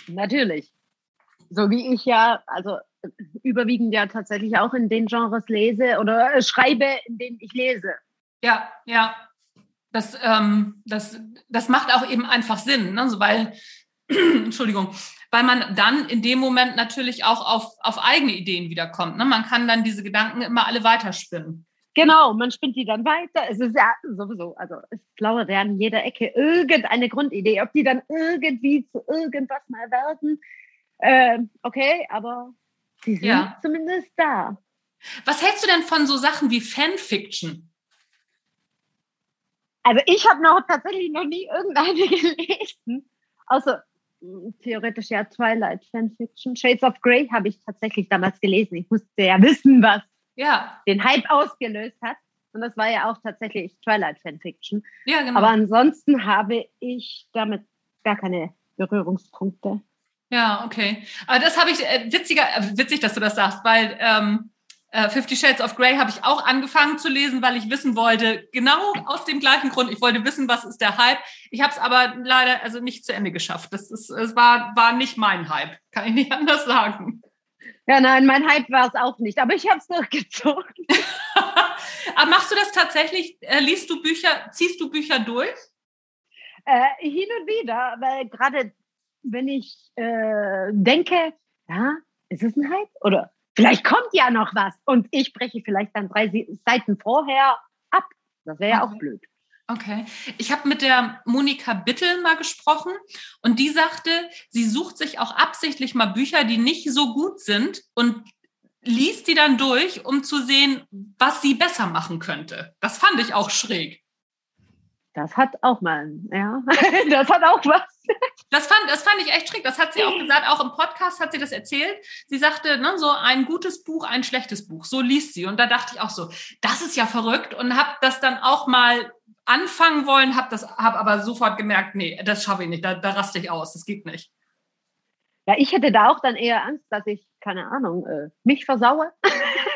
[SPEAKER 2] Natürlich. So wie ich ja, also überwiegend ja tatsächlich auch in den Genres lese oder äh, schreibe, in denen ich lese.
[SPEAKER 1] Ja, ja. Das, ähm, das, das macht auch eben einfach Sinn, ne? so, weil, Entschuldigung, weil man dann in dem Moment natürlich auch auf, auf eigene Ideen wiederkommt. Ne? Man kann dann diese Gedanken immer alle weiterspinnen.
[SPEAKER 2] Genau, man spinnt die dann weiter. Es ist ja sowieso, also es lauert ja an jeder Ecke irgendeine Grundidee. Ob die dann irgendwie zu irgendwas mal werden, äh, okay, aber die sind
[SPEAKER 1] Ja.
[SPEAKER 2] zumindest da.
[SPEAKER 1] Was hältst du denn von so Sachen wie Fanfiction?
[SPEAKER 2] Also ich habe noch tatsächlich noch nie irgendeine gelesen, außer theoretisch ja Twilight Fanfiction. Shades of Grey habe ich tatsächlich damals gelesen. Ich musste ja wissen, was
[SPEAKER 1] Ja,
[SPEAKER 2] den Hype ausgelöst hat. Und das war ja auch tatsächlich Twilight Fanfiction.
[SPEAKER 1] ja, genau.
[SPEAKER 2] Aber ansonsten habe ich damit gar keine Berührungspunkte.
[SPEAKER 1] Ja, okay. Aber das habe ich, äh, witziger, äh, witzig, dass du das sagst, weil ähm, äh, Fifty Shades of Grey habe ich auch angefangen zu lesen, weil ich wissen wollte, genau aus dem gleichen Grund, ich wollte wissen, was ist der Hype. Ich habe es aber leider also nicht zu Ende geschafft. Das ist, es war, war nicht mein Hype, kann ich nicht anders sagen.
[SPEAKER 2] Ja, nein, mein Hype war es auch nicht, aber ich habe es durchgezogen.
[SPEAKER 1] aber machst du das tatsächlich? Äh, liest du Bücher, ziehst du Bücher durch?
[SPEAKER 2] Äh, hin und wieder, weil gerade wenn ich äh, denke, ja, ist es ein Hype? Oder vielleicht kommt ja noch was und ich breche vielleicht dann drei Se- Seiten vorher ab. Das wäre ja auch blöd.
[SPEAKER 1] Okay. Ich habe mit der Monika Bittel mal gesprochen und die sagte, sie sucht sich auch absichtlich mal Bücher, die nicht so gut sind und liest die dann durch, um zu sehen, was sie besser machen könnte. Das fand ich auch schräg.
[SPEAKER 2] Das hat auch mal, ja, das hat auch was.
[SPEAKER 1] Das fand, das fand ich echt schräg. Das hat sie auch gesagt, auch im Podcast hat sie das erzählt. Sie sagte, ne, so ein gutes Buch, ein schlechtes Buch. So liest sie. Und da dachte ich auch so, das ist ja verrückt und habe das dann auch mal anfangen wollen, habe das, habe aber sofort gemerkt, nee, das schaffe ich nicht, da, da raste ich aus, das geht nicht.
[SPEAKER 2] Ja, ich hätte da auch dann eher Angst, dass ich, keine Ahnung, äh, mich versaue.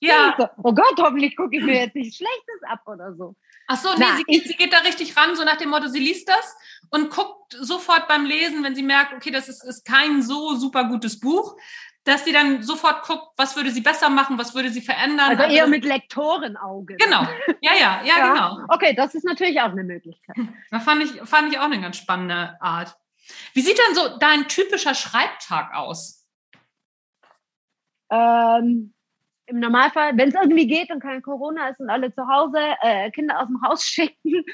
[SPEAKER 1] Ja,
[SPEAKER 2] So, oh Gott, hoffentlich gucke ich mir jetzt nichts Schlechtes ab oder so.
[SPEAKER 1] ach so, nee,
[SPEAKER 2] Na,
[SPEAKER 1] sie, geht, sie geht da richtig ran, so nach dem Motto, sie liest das und guckt sofort beim Lesen, wenn sie merkt, okay, das ist, ist kein so super gutes Buch, dass sie dann sofort guckt, was würde sie besser machen, was würde sie verändern.
[SPEAKER 2] Also eher mit Lektorenauge.
[SPEAKER 1] Genau, ja, ja, ja,
[SPEAKER 2] Ja.
[SPEAKER 1] genau.
[SPEAKER 2] Okay, das ist natürlich auch eine Möglichkeit.
[SPEAKER 1] Da fand ich, fand ich auch eine ganz spannende Art. Wie sieht denn so dein typischer Schreibtag aus?
[SPEAKER 2] Ähm, Im Normalfall, wenn es irgendwie geht und kein Corona ist und alle zu Hause, äh, Kinder aus dem Haus schicken,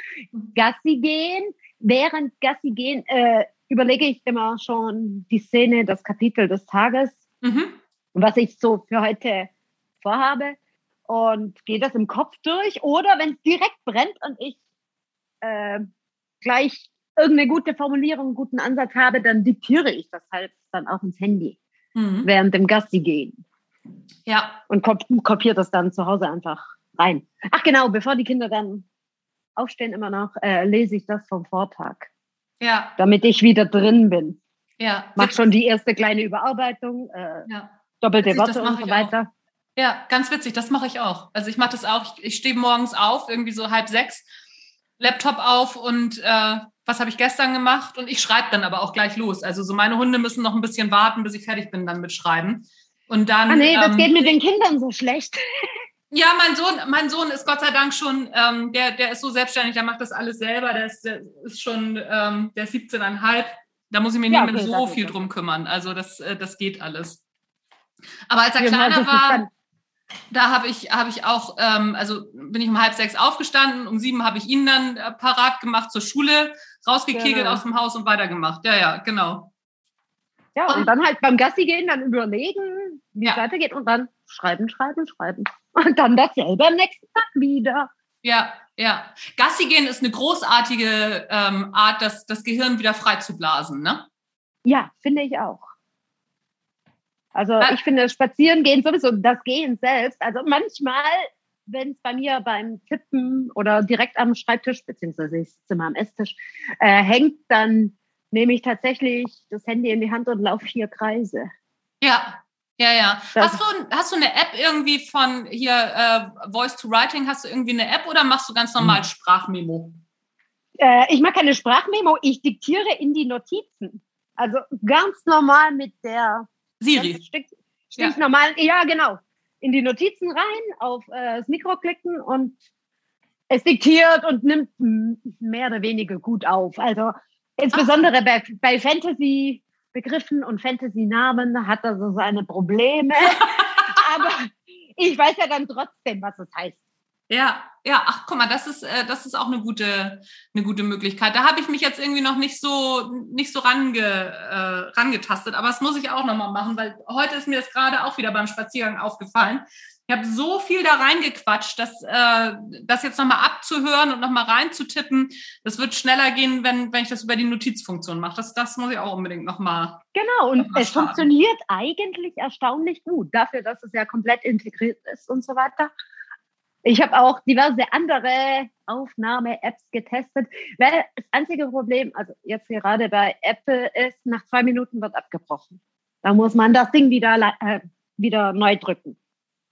[SPEAKER 2] Gassi gehen. Während Gassi gehen äh, überlege ich immer schon die Szene, das Kapitel des Tages,
[SPEAKER 1] Mhm.
[SPEAKER 2] was ich so für heute vorhabe und gehe das im Kopf durch. Oder wenn es direkt brennt und ich äh, gleich irgendeine gute Formulierung, einen guten Ansatz habe, dann diktiere ich das halt dann auch ins Handy
[SPEAKER 1] Mhm.
[SPEAKER 2] während dem Gassi gehen
[SPEAKER 1] Ja,
[SPEAKER 2] und kop kopiere das dann zu Hause einfach rein. Ach genau, bevor die Kinder dann aufstehen immer noch, äh, lese ich das vom Vortag,
[SPEAKER 1] ja,
[SPEAKER 2] damit ich wieder drin bin.
[SPEAKER 1] ja.
[SPEAKER 2] Mach schon die erste kleine Überarbeitung, äh,
[SPEAKER 1] ja.
[SPEAKER 2] doppelte
[SPEAKER 1] Witzig,
[SPEAKER 2] Worte und so weiter.
[SPEAKER 1] ja, ganz witzig. Das mache ich auch. Also ich mache das auch. Ich, ich stehe morgens auf, irgendwie so halb sechs, Laptop auf und äh, was habe ich gestern gemacht? Und ich schreibe dann aber auch gleich los. Also so meine Hunde müssen noch ein bisschen warten, bis ich fertig bin dann mit Schreiben. Und dann.
[SPEAKER 2] Ah, nee, das ähm, geht mit den Kindern so schlecht.
[SPEAKER 1] Ja, mein Sohn, mein Sohn ist Gott sei Dank schon, ähm, der, der ist so selbstständig, der macht das alles selber, der ist, der ist schon, ähm, der ist 17,5. Da muss ich mich ja, nicht okay, mehr so viel drum kümmern. Also das, äh, das geht alles. Aber als er ja, kleiner war, da habe ich, hab ich auch, ähm, also bin ich um halb sechs aufgestanden, um sieben habe ich ihn dann äh, parat gemacht zur Schule, rausgekegelt genau. aus dem Haus und weitergemacht. Ja, ja, genau.
[SPEAKER 2] Ja, und, und dann halt beim Gassi gehen, dann überlegen, ja. es weitergeht und dann schreiben, schreiben, schreiben. Und dann dasselbe am nächsten Tag wieder.
[SPEAKER 1] Ja, ja. Gassi gehen ist eine großartige ähm, Art, das, das Gehirn wieder frei zu blasen, ne?
[SPEAKER 2] Ja, finde ich auch. Also ja. ich finde Spazieren gehen sowieso, das Gehen selbst. Also manchmal, wenn es bei mir beim Tippen oder direkt am Schreibtisch, beziehungsweise ich sitze immer am Esstisch, äh, hängt, dann nehme ich tatsächlich das Handy in die Hand und laufe vier Kreise.
[SPEAKER 1] Ja, ja, ja. hast du, hast du eine App irgendwie von hier äh, Voice to Writing? Hast du irgendwie eine App oder machst du ganz normal hm. Sprachmemo?
[SPEAKER 2] Äh, ich mache keine Sprachmemo, ich diktiere in die Notizen. Also ganz normal mit der
[SPEAKER 1] Siri.
[SPEAKER 2] Sticht ja. normal, ja genau. In die Notizen rein, auf äh, das Mikro klicken und es diktiert und nimmt mehr oder weniger gut auf. Also insbesondere bei, bei Fantasy Begriffen und Fantasy-Namen hat er so seine Probleme. Aber ich weiß ja dann trotzdem, was es heißt.
[SPEAKER 1] Ja, ja, ach guck mal, das ist, äh, das ist auch eine gute, eine gute Möglichkeit. Da habe ich mich jetzt irgendwie noch nicht so, nicht so range, äh, rangetastet, aber das muss ich auch nochmal machen, weil heute ist mir das gerade auch wieder beim Spaziergang aufgefallen. Ich habe so viel da reingequatscht, dass äh, das jetzt nochmal abzuhören und nochmal reinzutippen, das wird schneller gehen, wenn, wenn ich das über die Notizfunktion mache. Das, das muss ich auch unbedingt nochmal.
[SPEAKER 2] Genau, und es starten. funktioniert eigentlich erstaunlich gut, dafür, dass es ja komplett integriert ist und so weiter. Ich habe auch diverse andere Aufnahme-Apps getestet, weil das einzige Problem, also jetzt gerade bei Apple ist, nach zwei Minuten wird abgebrochen. Da muss man das Ding wieder, äh, wieder neu drücken.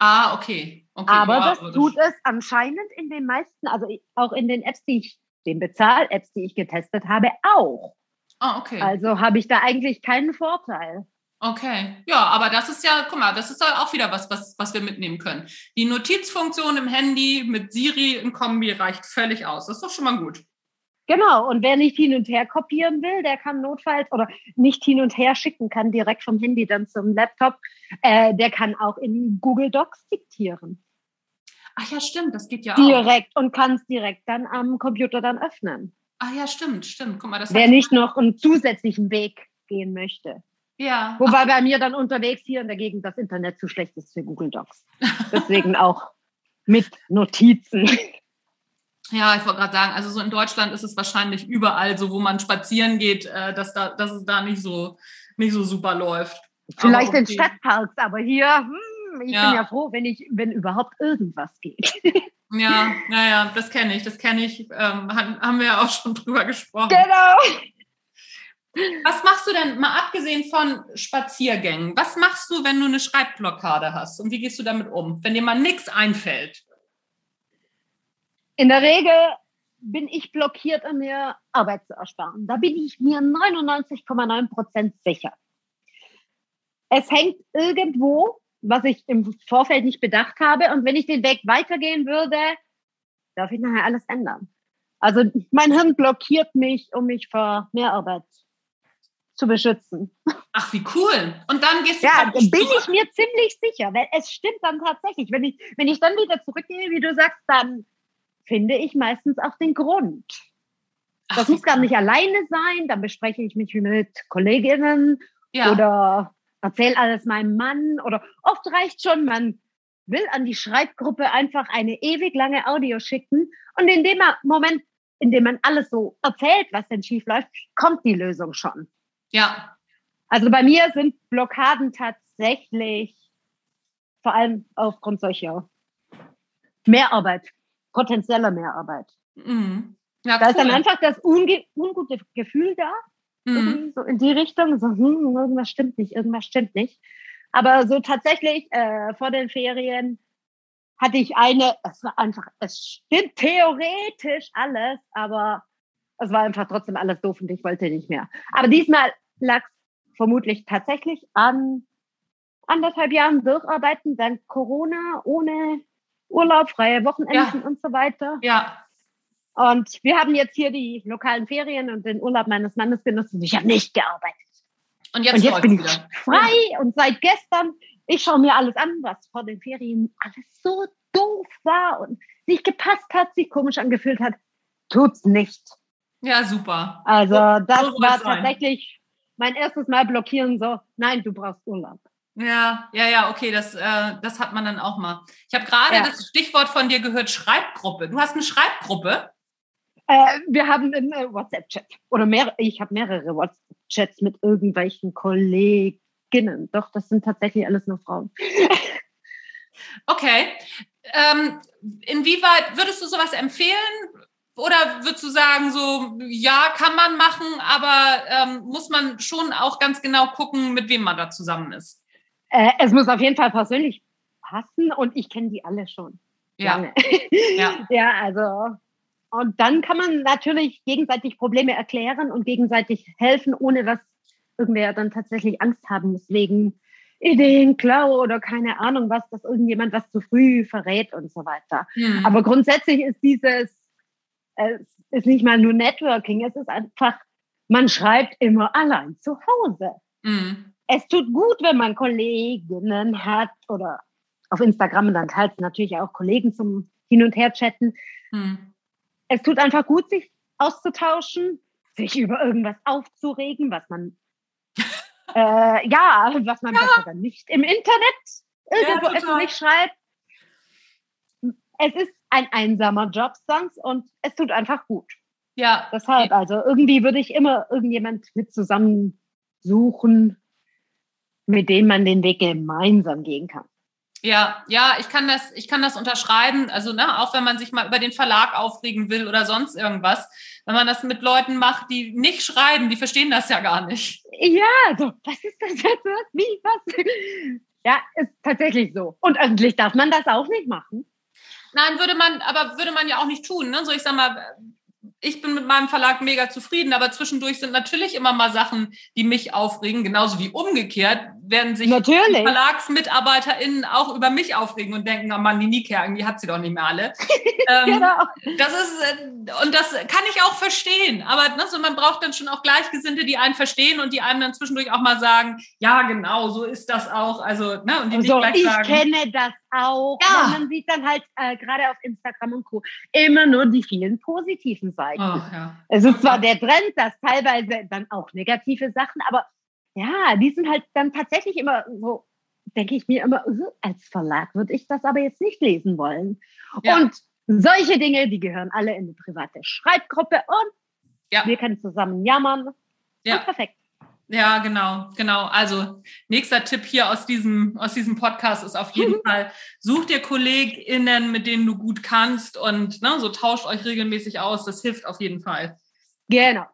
[SPEAKER 1] Ah, okay. okay
[SPEAKER 2] Aber wow, das tut es anscheinend in den meisten, also auch in den Apps, die ich, den Bezahl-Apps, die ich getestet habe, auch.
[SPEAKER 1] Ah, okay.
[SPEAKER 2] Also habe ich da eigentlich keinen Vorteil.
[SPEAKER 1] Okay, ja, aber das ist ja, guck mal, das ist ja auch wieder was, was, was wir mitnehmen können. Die Notizfunktion im Handy mit Siri in Kombi reicht völlig aus. Das ist doch schon mal gut.
[SPEAKER 2] Genau, und wer nicht hin und her kopieren will, der kann notfalls oder nicht hin und her schicken kann, direkt vom Handy dann zum Laptop, äh, der kann auch in Google Docs diktieren.
[SPEAKER 1] Ach ja, stimmt, das geht ja
[SPEAKER 2] direkt auch. Direkt und kann es direkt dann am Computer dann öffnen.
[SPEAKER 1] Ach ja, stimmt, stimmt. Guck mal, das
[SPEAKER 2] Wer nicht noch einen zusätzlichen Weg gehen möchte.
[SPEAKER 1] Ja.
[SPEAKER 2] Wobei Ach. bei mir dann unterwegs hier in der Gegend das Internet zu schlecht ist für Google Docs. Deswegen auch mit Notizen.
[SPEAKER 1] Ja, ich wollte gerade sagen, also so in Deutschland ist es wahrscheinlich überall so, wo man spazieren geht, äh, dass, da, dass es da nicht so, nicht so super läuft.
[SPEAKER 2] Vielleicht okay. in Stadtparks, aber hier, hm, ich ja. bin ja froh, wenn ich, wenn überhaupt irgendwas geht.
[SPEAKER 1] Ja, naja, das kenne ich, das kenne ich. Ähm, haben wir ja auch schon drüber gesprochen.
[SPEAKER 2] Genau.
[SPEAKER 1] Was machst du denn, mal abgesehen von Spaziergängen, was machst du, wenn du eine Schreibblockade hast? Und wie gehst du damit um, wenn dir mal nichts einfällt?
[SPEAKER 2] In der Regel bin ich blockiert, an mir Arbeit zu ersparen. Da bin ich mir 99,9 Prozent sicher. Es hängt irgendwo, was ich im Vorfeld nicht bedacht habe. Und wenn ich den Weg weitergehen würde, darf ich nachher alles ändern. Also mein Hirn blockiert mich, um mich vor Mehrarbeit zu beschützen.
[SPEAKER 1] Ach, wie cool. Und dann gehst
[SPEAKER 2] du. Ja, bin ich mir ziemlich sicher, weil es stimmt dann tatsächlich. Wenn ich, wenn ich dann wieder zurückgehe, wie du sagst, dann finde ich meistens auch den Grund. Das Ach, muss gar nicht alleine sein, dann bespreche ich mich mit Kolleginnen ja. oder erzähle alles meinem Mann oder oft reicht schon, man will an die Schreibgruppe einfach eine ewig lange Audio schicken und in dem Moment, in dem man alles so erzählt, was denn schief läuft, kommt die Lösung schon.
[SPEAKER 1] Ja.
[SPEAKER 2] Also bei mir sind Blockaden tatsächlich vor allem aufgrund solcher Mehrarbeit potenzieller Mehrarbeit. Mhm. Ja, da cool. ist dann einfach das unge ungute Gefühl da, mhm. so in die Richtung, so, hm, irgendwas stimmt nicht, irgendwas stimmt nicht. Aber so tatsächlich äh, vor den Ferien hatte ich eine, es war einfach, es stimmt theoretisch alles, aber es war einfach trotzdem alles doof und ich wollte nicht mehr. Aber diesmal lag es vermutlich tatsächlich an anderthalb Jahren durcharbeiten, dann Corona ohne Urlaub, freie Wochenenden ja. und so weiter.
[SPEAKER 1] Ja.
[SPEAKER 2] Und wir haben jetzt hier die lokalen Ferien und den Urlaub meines Mannes genutzt und ich habe nicht gearbeitet.
[SPEAKER 1] Und jetzt, und jetzt bin ich
[SPEAKER 2] frei ja. und seit gestern, ich schaue mir alles an, was vor den Ferien alles so doof war und nicht gepasst hat, sich komisch angefühlt hat. Tut's nicht.
[SPEAKER 1] Ja, super.
[SPEAKER 2] Also das so war tatsächlich mein erstes Mal blockieren, so, nein, du brauchst Urlaub.
[SPEAKER 1] Ja, ja, ja, okay, das, äh, das hat man dann auch mal. Ich habe gerade ja. das Stichwort von dir gehört, Schreibgruppe. Du hast eine Schreibgruppe?
[SPEAKER 2] Äh, wir haben einen äh, WhatsApp-Chat. Oder mehr, ich habe mehrere WhatsApp-Chats mit irgendwelchen Kolleginnen. Doch, das sind tatsächlich alles nur Frauen.
[SPEAKER 1] okay. Ähm, inwieweit würdest du sowas empfehlen? Oder würdest du sagen, so, ja, kann man machen, aber ähm, muss man schon auch ganz genau gucken, mit wem man da zusammen ist?
[SPEAKER 2] Äh, es muss auf jeden Fall persönlich passen und ich kenne die alle schon.
[SPEAKER 1] Ja.
[SPEAKER 2] ja. ja, also. Und dann kann man natürlich gegenseitig Probleme erklären und gegenseitig helfen, ohne dass irgendwer dann tatsächlich Angst haben muss wegen Ideenklau oder keine Ahnung was, dass irgendjemand was zu früh verrät und so weiter. Mhm. Aber grundsätzlich ist dieses, es ist nicht mal nur Networking, es ist einfach, man schreibt immer allein zu Hause. Mhm es tut gut, wenn man Kolleginnen hat oder auf Instagram und dann teilt natürlich auch Kollegen zum Hin- und Her-Chatten. Hm. Es tut einfach gut, sich auszutauschen, sich über irgendwas aufzuregen, was man äh, ja, was man ja. nicht im Internet irgendwo ja, öffentlich schreibt. Es ist ein einsamer Job sonst und es tut einfach gut.
[SPEAKER 1] Ja.
[SPEAKER 2] Deshalb, also irgendwie würde ich immer irgendjemand mit zusammen suchen, mit denen man den Weg gemeinsam gehen kann.
[SPEAKER 1] Ja, ja, ich kann das, ich kann das unterschreiben. Also, ne, auch wenn man sich mal über den Verlag aufregen will oder sonst irgendwas, wenn man das mit Leuten macht, die nicht schreiben, die verstehen das ja gar nicht.
[SPEAKER 2] Ja, so, was ist das jetzt? Wie, was? Ja, ist tatsächlich so. Und öffentlich darf man das auch nicht machen.
[SPEAKER 1] Nein, würde man, aber würde man ja auch nicht tun. Ne? So, ich sag mal, ich bin mit meinem Verlag mega zufrieden, aber zwischendurch sind natürlich immer mal Sachen, die mich aufregen, genauso wie umgekehrt werden sich. VerlagsmitarbeiterInnen auch über mich aufregen und denken, oh Mann, die Nike, irgendwie hat sie doch nicht mehr alle. ähm, genau. Das ist, äh, und das kann ich auch verstehen, aber ne, so, man braucht dann schon auch Gleichgesinnte, die einen verstehen und die einem dann zwischendurch auch mal sagen, ja, genau, so ist das auch, also, ne, und die
[SPEAKER 2] also, nicht gleich ich sagen. Ich kenne das auch. Ja. Man sieht dann halt äh, gerade auf Instagram und Co. immer nur die vielen positiven Seiten. Oh, ja. Es ist zwar der Trend, dass teilweise dann auch negative Sachen, aber ja, die sind halt dann tatsächlich immer so, denke ich mir immer, als Verlag würde ich das aber jetzt nicht lesen wollen. Ja. Und solche Dinge, die gehören alle in eine private Schreibgruppe und ja. wir können zusammen jammern.
[SPEAKER 1] Ja.
[SPEAKER 2] Und perfekt.
[SPEAKER 1] Ja, genau, genau. Also nächster Tipp hier aus diesem, aus diesem Podcast ist auf jeden Fall, such dir KollegInnen, mit denen du gut kannst und ne, so tauscht euch regelmäßig aus. Das hilft auf jeden Fall.
[SPEAKER 2] Genau.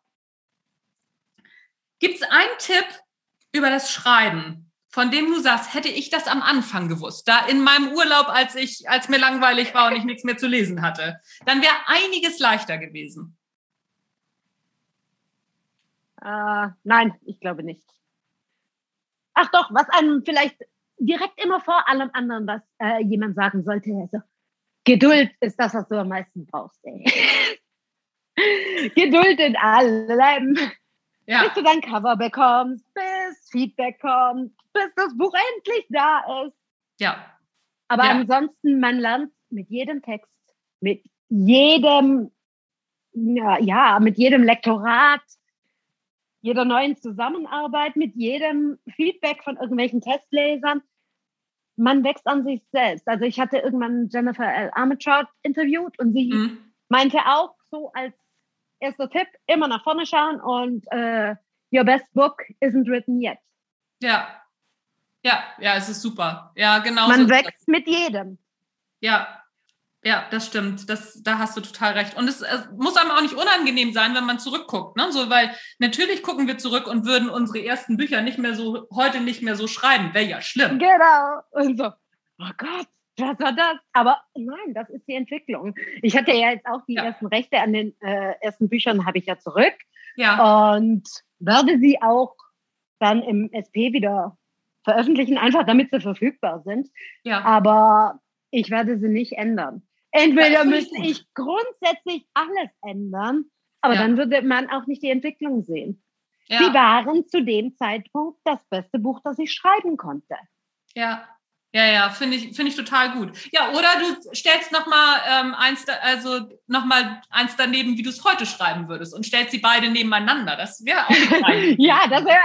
[SPEAKER 1] Gibt es einen Tipp über das Schreiben, von dem du sagst, hätte ich das am Anfang gewusst, da in meinem Urlaub, als ich, als mir langweilig war und ich nichts mehr zu lesen hatte, dann wäre einiges leichter gewesen.
[SPEAKER 2] Äh, nein, ich glaube nicht. Ach doch, was einem vielleicht direkt immer vor allem anderen, was äh, jemand sagen sollte, also, Geduld ist das, was du am meisten brauchst. Ey. Geduld in allem. Ja. Bis du dein Cover bekommst, bis Feedback kommt, bis das Buch endlich da ist.
[SPEAKER 1] Ja.
[SPEAKER 2] Aber
[SPEAKER 1] ja.
[SPEAKER 2] ansonsten, man lernt mit jedem Text, mit jedem, ja, ja, mit jedem Lektorat, jeder neuen Zusammenarbeit, mit jedem Feedback von irgendwelchen Testlesern. Man wächst an sich selbst. Also ich hatte irgendwann Jennifer L. Armitrout interviewt und sie mhm. meinte auch so als erster Tipp, immer nach vorne schauen und äh, your best book isn't written yet.
[SPEAKER 1] Ja. Ja, ja, es ist super. Ja, genau.
[SPEAKER 2] Man wächst mit jedem.
[SPEAKER 1] Ja, Ja, das stimmt. Das, da hast du total recht. Und es, es muss einem auch nicht unangenehm sein, wenn man zurückguckt, ne? So, weil natürlich gucken wir zurück und würden unsere ersten Bücher nicht mehr so, heute nicht mehr so schreiben. Wäre ja schlimm.
[SPEAKER 2] Genau. Und so, oh Gott, was war das? Aber nein, das ist die Entwicklung. Ich hatte ja jetzt auch die ja. ersten Rechte an den äh, ersten Büchern, habe ich ja zurück. Ja. Und werde sie auch dann im SP wieder veröffentlichen, einfach damit sie verfügbar sind. Ja. Aber ich werde sie nicht ändern. Entweder müsste ich grundsätzlich alles ändern, aber ja. dann würde man auch nicht die Entwicklung sehen. Ja. Sie waren zu dem Zeitpunkt das beste Buch, das ich schreiben konnte.
[SPEAKER 1] Ja, ja, ja, finde ich, finde ich total gut. Ja, oder du stellst noch mal ähm, eins, also noch mal eins daneben, wie du es heute schreiben würdest, und stellst sie beide nebeneinander. Das wäre auch
[SPEAKER 2] ja, das wäre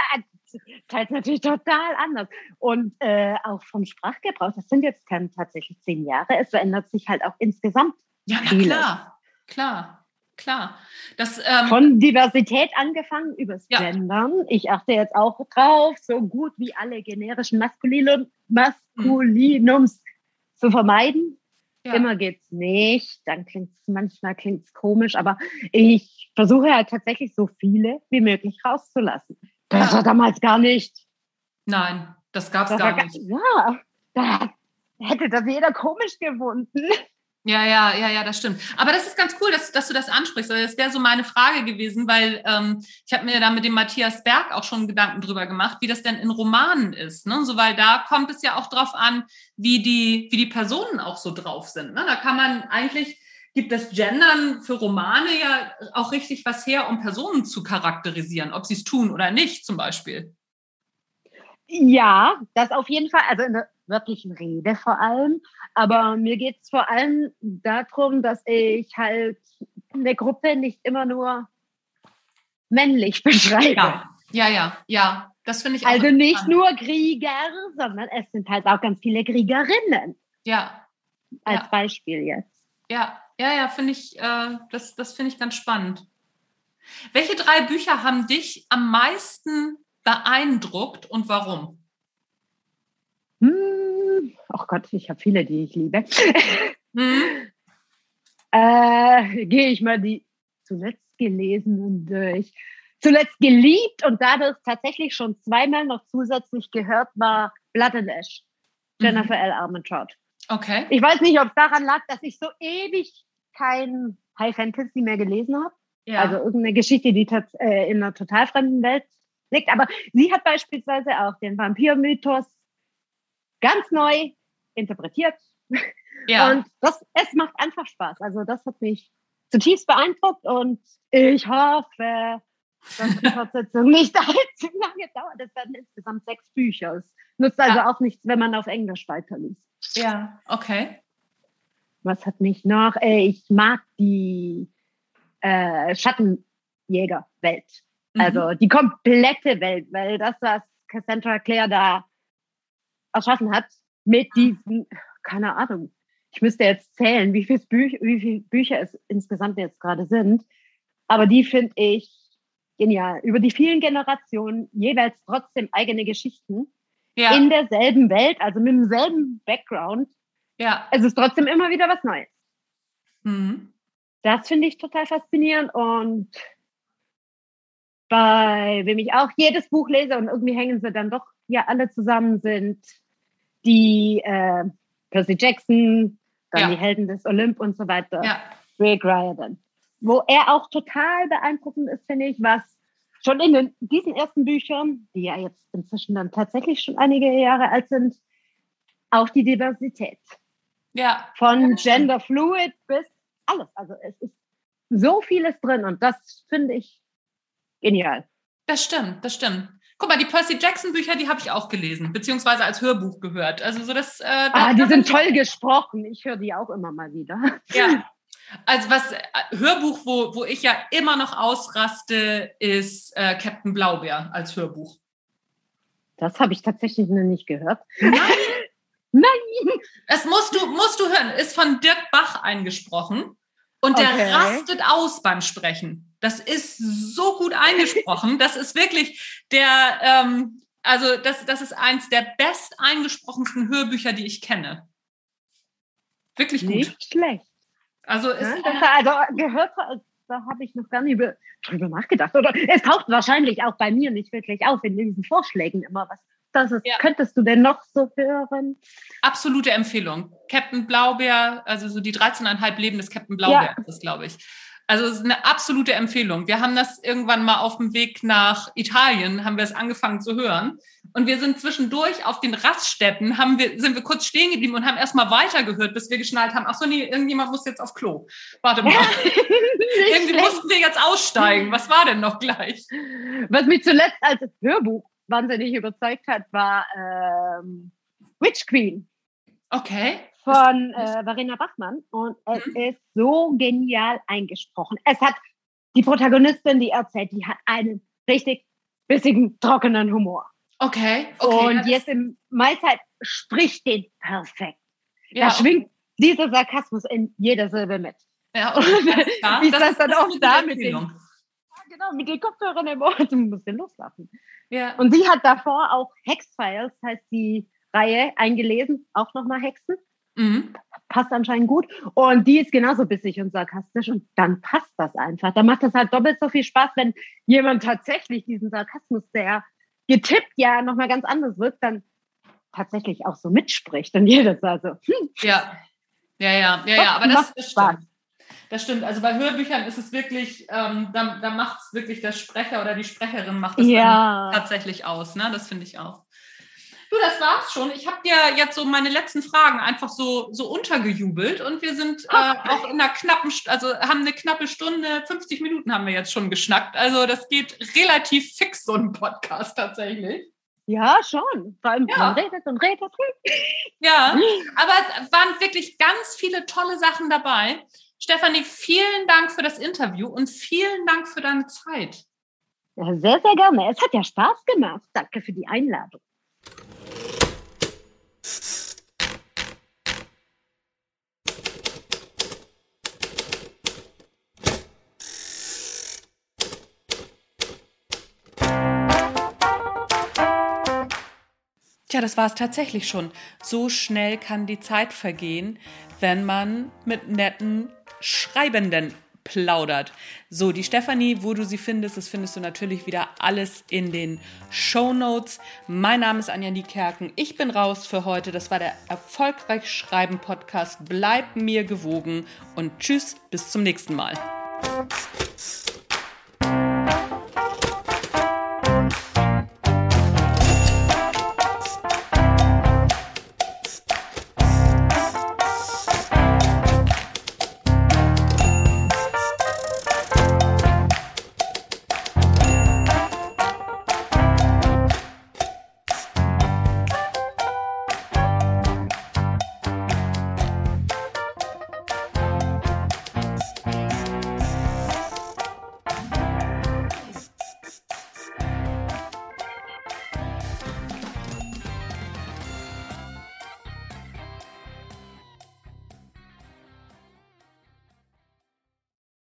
[SPEAKER 2] teils natürlich total anders. Und äh, auch vom Sprachgebrauch, das sind jetzt dann tatsächlich zehn Jahre, es verändert sich halt auch insgesamt.
[SPEAKER 1] Ja, na klar, klar. Klar. Das,
[SPEAKER 2] ähm, Von Diversität angefangen übers ja. Gendern. Ich achte jetzt auch drauf, so gut wie alle generischen Maskulinum, Maskulinums hm. zu vermeiden. Ja. Immer geht's nicht. Dann klingt es manchmal klingt's komisch, aber ich versuche halt tatsächlich so viele wie möglich rauszulassen. Das war damals gar nicht.
[SPEAKER 1] Nein, das gab es gar nicht.
[SPEAKER 2] Ja, da hätte das jeder komisch gefunden.
[SPEAKER 1] Ja, ja, ja, ja, das stimmt. Aber das ist ganz cool, dass, dass du das ansprichst. Das wäre so meine Frage gewesen, weil ähm, ich habe mir da mit dem Matthias Berg auch schon Gedanken drüber gemacht, wie das denn in Romanen ist. Ne? So, weil da kommt es ja auch drauf an, wie die, wie die Personen auch so drauf sind. Ne? Da kann man eigentlich gibt das Gendern für Romane ja auch richtig was her, um Personen zu charakterisieren, ob sie es tun oder nicht, zum Beispiel.
[SPEAKER 2] Ja, das auf jeden Fall, also in der wirklichen Rede vor allem. Aber mir geht es vor allem darum, dass ich halt eine Gruppe nicht immer nur männlich beschreibe.
[SPEAKER 1] Ja, ja, ja, ja. Das finde ich
[SPEAKER 2] auch Also nicht nur Krieger, sondern es sind halt auch ganz viele Kriegerinnen.
[SPEAKER 1] Ja.
[SPEAKER 2] Als ja. Beispiel jetzt.
[SPEAKER 1] Ja, ja, ja, finde ich, äh, das, das finde ich ganz spannend. Welche drei Bücher haben dich am meisten beeindruckt und warum?
[SPEAKER 2] Hm, oh Gott, ich habe viele, die ich liebe. Hm. äh, Gehe ich mal die zuletzt gelesenen durch. Zuletzt geliebt und dadurch tatsächlich schon zweimal noch zusätzlich gehört war Blood and Ash, Jennifer mhm. L. Armentrout.
[SPEAKER 1] Okay.
[SPEAKER 2] Ich weiß nicht, ob es daran lag, dass ich so ewig kein High Fantasy mehr gelesen habe. Ja. Also irgendeine Geschichte, die äh, in einer total fremden Welt liegt. Aber sie hat beispielsweise auch den Vampir-Mythos ganz neu interpretiert. Ja. Und das, es macht einfach Spaß. Also das hat mich zutiefst beeindruckt und ich hoffe, dass die Fortsetzung nicht allzu lange dauert. Es werden insgesamt sechs Bücher. Es nutzt also ja. auch nichts, wenn man auf Englisch weiterliest.
[SPEAKER 1] Ja, okay.
[SPEAKER 2] Was hat mich noch? Äh, ich mag die äh, Schattenjäger-Welt. Mhm. Also die komplette Welt, weil das, was Cassandra Clare da erschaffen hat, mit diesen, keine Ahnung, ich müsste jetzt zählen, wie viele, Büch wie viele Bücher es insgesamt jetzt gerade sind. Aber die finde ich genial. Über die vielen Generationen jeweils trotzdem eigene Geschichten ja. in derselben Welt, also mit demselben Background. Ja. Es ist trotzdem immer wieder was Neues. Mhm. Das finde ich total faszinierend und bei wem ich auch jedes Buch lese und irgendwie hängen sie dann doch ja alle zusammen sind die äh, Percy Jackson, dann ja. die Helden des Olymp und so weiter. Ja. Rick Riordan. Wo er auch total beeindruckend ist, finde ich, was schon in den, diesen ersten Büchern, die ja jetzt inzwischen dann tatsächlich schon einige Jahre alt sind, auch die Diversität.
[SPEAKER 1] Ja.
[SPEAKER 2] Von Gender Fluid bis alles. Also es ist so vieles drin und das finde ich genial.
[SPEAKER 1] Das stimmt, das stimmt. Guck mal, die Percy Jackson Bücher, die habe ich auch gelesen, beziehungsweise als Hörbuch gehört. Also so das. Äh,
[SPEAKER 2] ah, die sind toll gesprochen. Ich höre die auch immer mal wieder.
[SPEAKER 1] Ja, Also was äh, Hörbuch, wo, wo ich ja immer noch ausraste, ist äh, Captain Blaubeer als Hörbuch.
[SPEAKER 2] Das habe ich tatsächlich noch nicht gehört.
[SPEAKER 1] Nein. Nein. Das musst du, musst du hören. Ist von Dirk Bach eingesprochen. Und der okay. rastet aus beim Sprechen. Das ist so gut eingesprochen. Das ist wirklich der, ähm, also das, das ist eins der best eingesprochensten Hörbücher, die ich kenne. Wirklich gut.
[SPEAKER 2] Nicht schlecht.
[SPEAKER 1] Also, ist,
[SPEAKER 2] ja, das, also gehört, da habe ich noch gar nicht über, drüber nachgedacht. Oder es taucht wahrscheinlich auch bei mir nicht wirklich auf in diesen Vorschlägen immer was. Das ist, ja. Könntest du denn noch so hören?
[SPEAKER 1] Absolute Empfehlung. Captain Blaubeer, also so die 13,5 Leben des Captain Blaubeer ja. ist, glaube ich. Also es ist eine absolute Empfehlung. Wir haben das irgendwann mal auf dem Weg nach Italien, haben wir es angefangen zu hören. Und wir sind zwischendurch auf den Raststätten, haben wir, sind wir kurz stehen geblieben und haben erstmal weitergehört, bis wir geschnallt haben, ach so, nee, irgendjemand muss jetzt auf Klo. Warte mal. Irgendwie schlecht. mussten wir jetzt aussteigen. Was war denn noch gleich?
[SPEAKER 2] Was mich zuletzt als Hörbuch wahnsinnig überzeugt hat, war ähm, Witch Queen.
[SPEAKER 1] Okay
[SPEAKER 2] von äh, Verena Bachmann und es mhm. ist so genial eingesprochen. Es hat die Protagonistin, die erzählt, die hat einen richtig bissigen, trockenen Humor.
[SPEAKER 1] Okay. okay
[SPEAKER 2] und jetzt im Mahlzeit spricht den perfekt. Ja, da schwingt dieser Sarkasmus in jeder Silbe mit.
[SPEAKER 1] Ja, okay,
[SPEAKER 2] Wie ist das, das dann auch da mit den, ja, genau, mit den Kopfhörern im Ohr? Du musst den loslassen. Ja. Und sie hat davor auch Hex-Files, heißt die Reihe, eingelesen, auch nochmal Hexen. Mhm. Passt anscheinend gut. Und die ist genauso bissig und sarkastisch und dann passt das einfach. Dann macht das halt doppelt so viel Spaß, wenn jemand tatsächlich diesen Sarkasmus, der getippt ja nochmal ganz anders wirkt, dann tatsächlich auch so mitspricht und jedes also. Hm.
[SPEAKER 1] Ja, ja, ja, ja, ja, aber das, das stimmt. Das stimmt. Also bei Hörbüchern ist es wirklich, ähm, da, da macht es wirklich der Sprecher oder die Sprecherin macht es ja. tatsächlich aus. Ne? Das finde ich auch. Du, das war's schon. Ich habe dir jetzt so meine letzten Fragen einfach so, so untergejubelt und wir sind äh, auch in einer knappen, also haben eine knappe Stunde, 50 Minuten haben wir jetzt schon geschnackt. Also das geht relativ fix, so ein Podcast tatsächlich.
[SPEAKER 2] Ja, schon. Vor allem ja. man redet und redet.
[SPEAKER 1] Ja, aber es waren wirklich ganz viele tolle Sachen dabei. Stefanie, vielen Dank für das Interview und vielen Dank für deine Zeit.
[SPEAKER 2] Ja, sehr, sehr gerne. Es hat ja Spaß gemacht. Danke für die Einladung.
[SPEAKER 1] Tja, das war es tatsächlich schon. So schnell kann die Zeit vergehen, wenn man mit netten Schreibenden plaudert. So, die Stefanie, wo du sie findest, das findest du natürlich wieder alles in den Show Notes. Mein Name ist Anja Niekerken. Ich bin raus für heute. Das war der Erfolgreich Schreiben Podcast. Bleib mir gewogen und tschüss, bis zum nächsten Mal.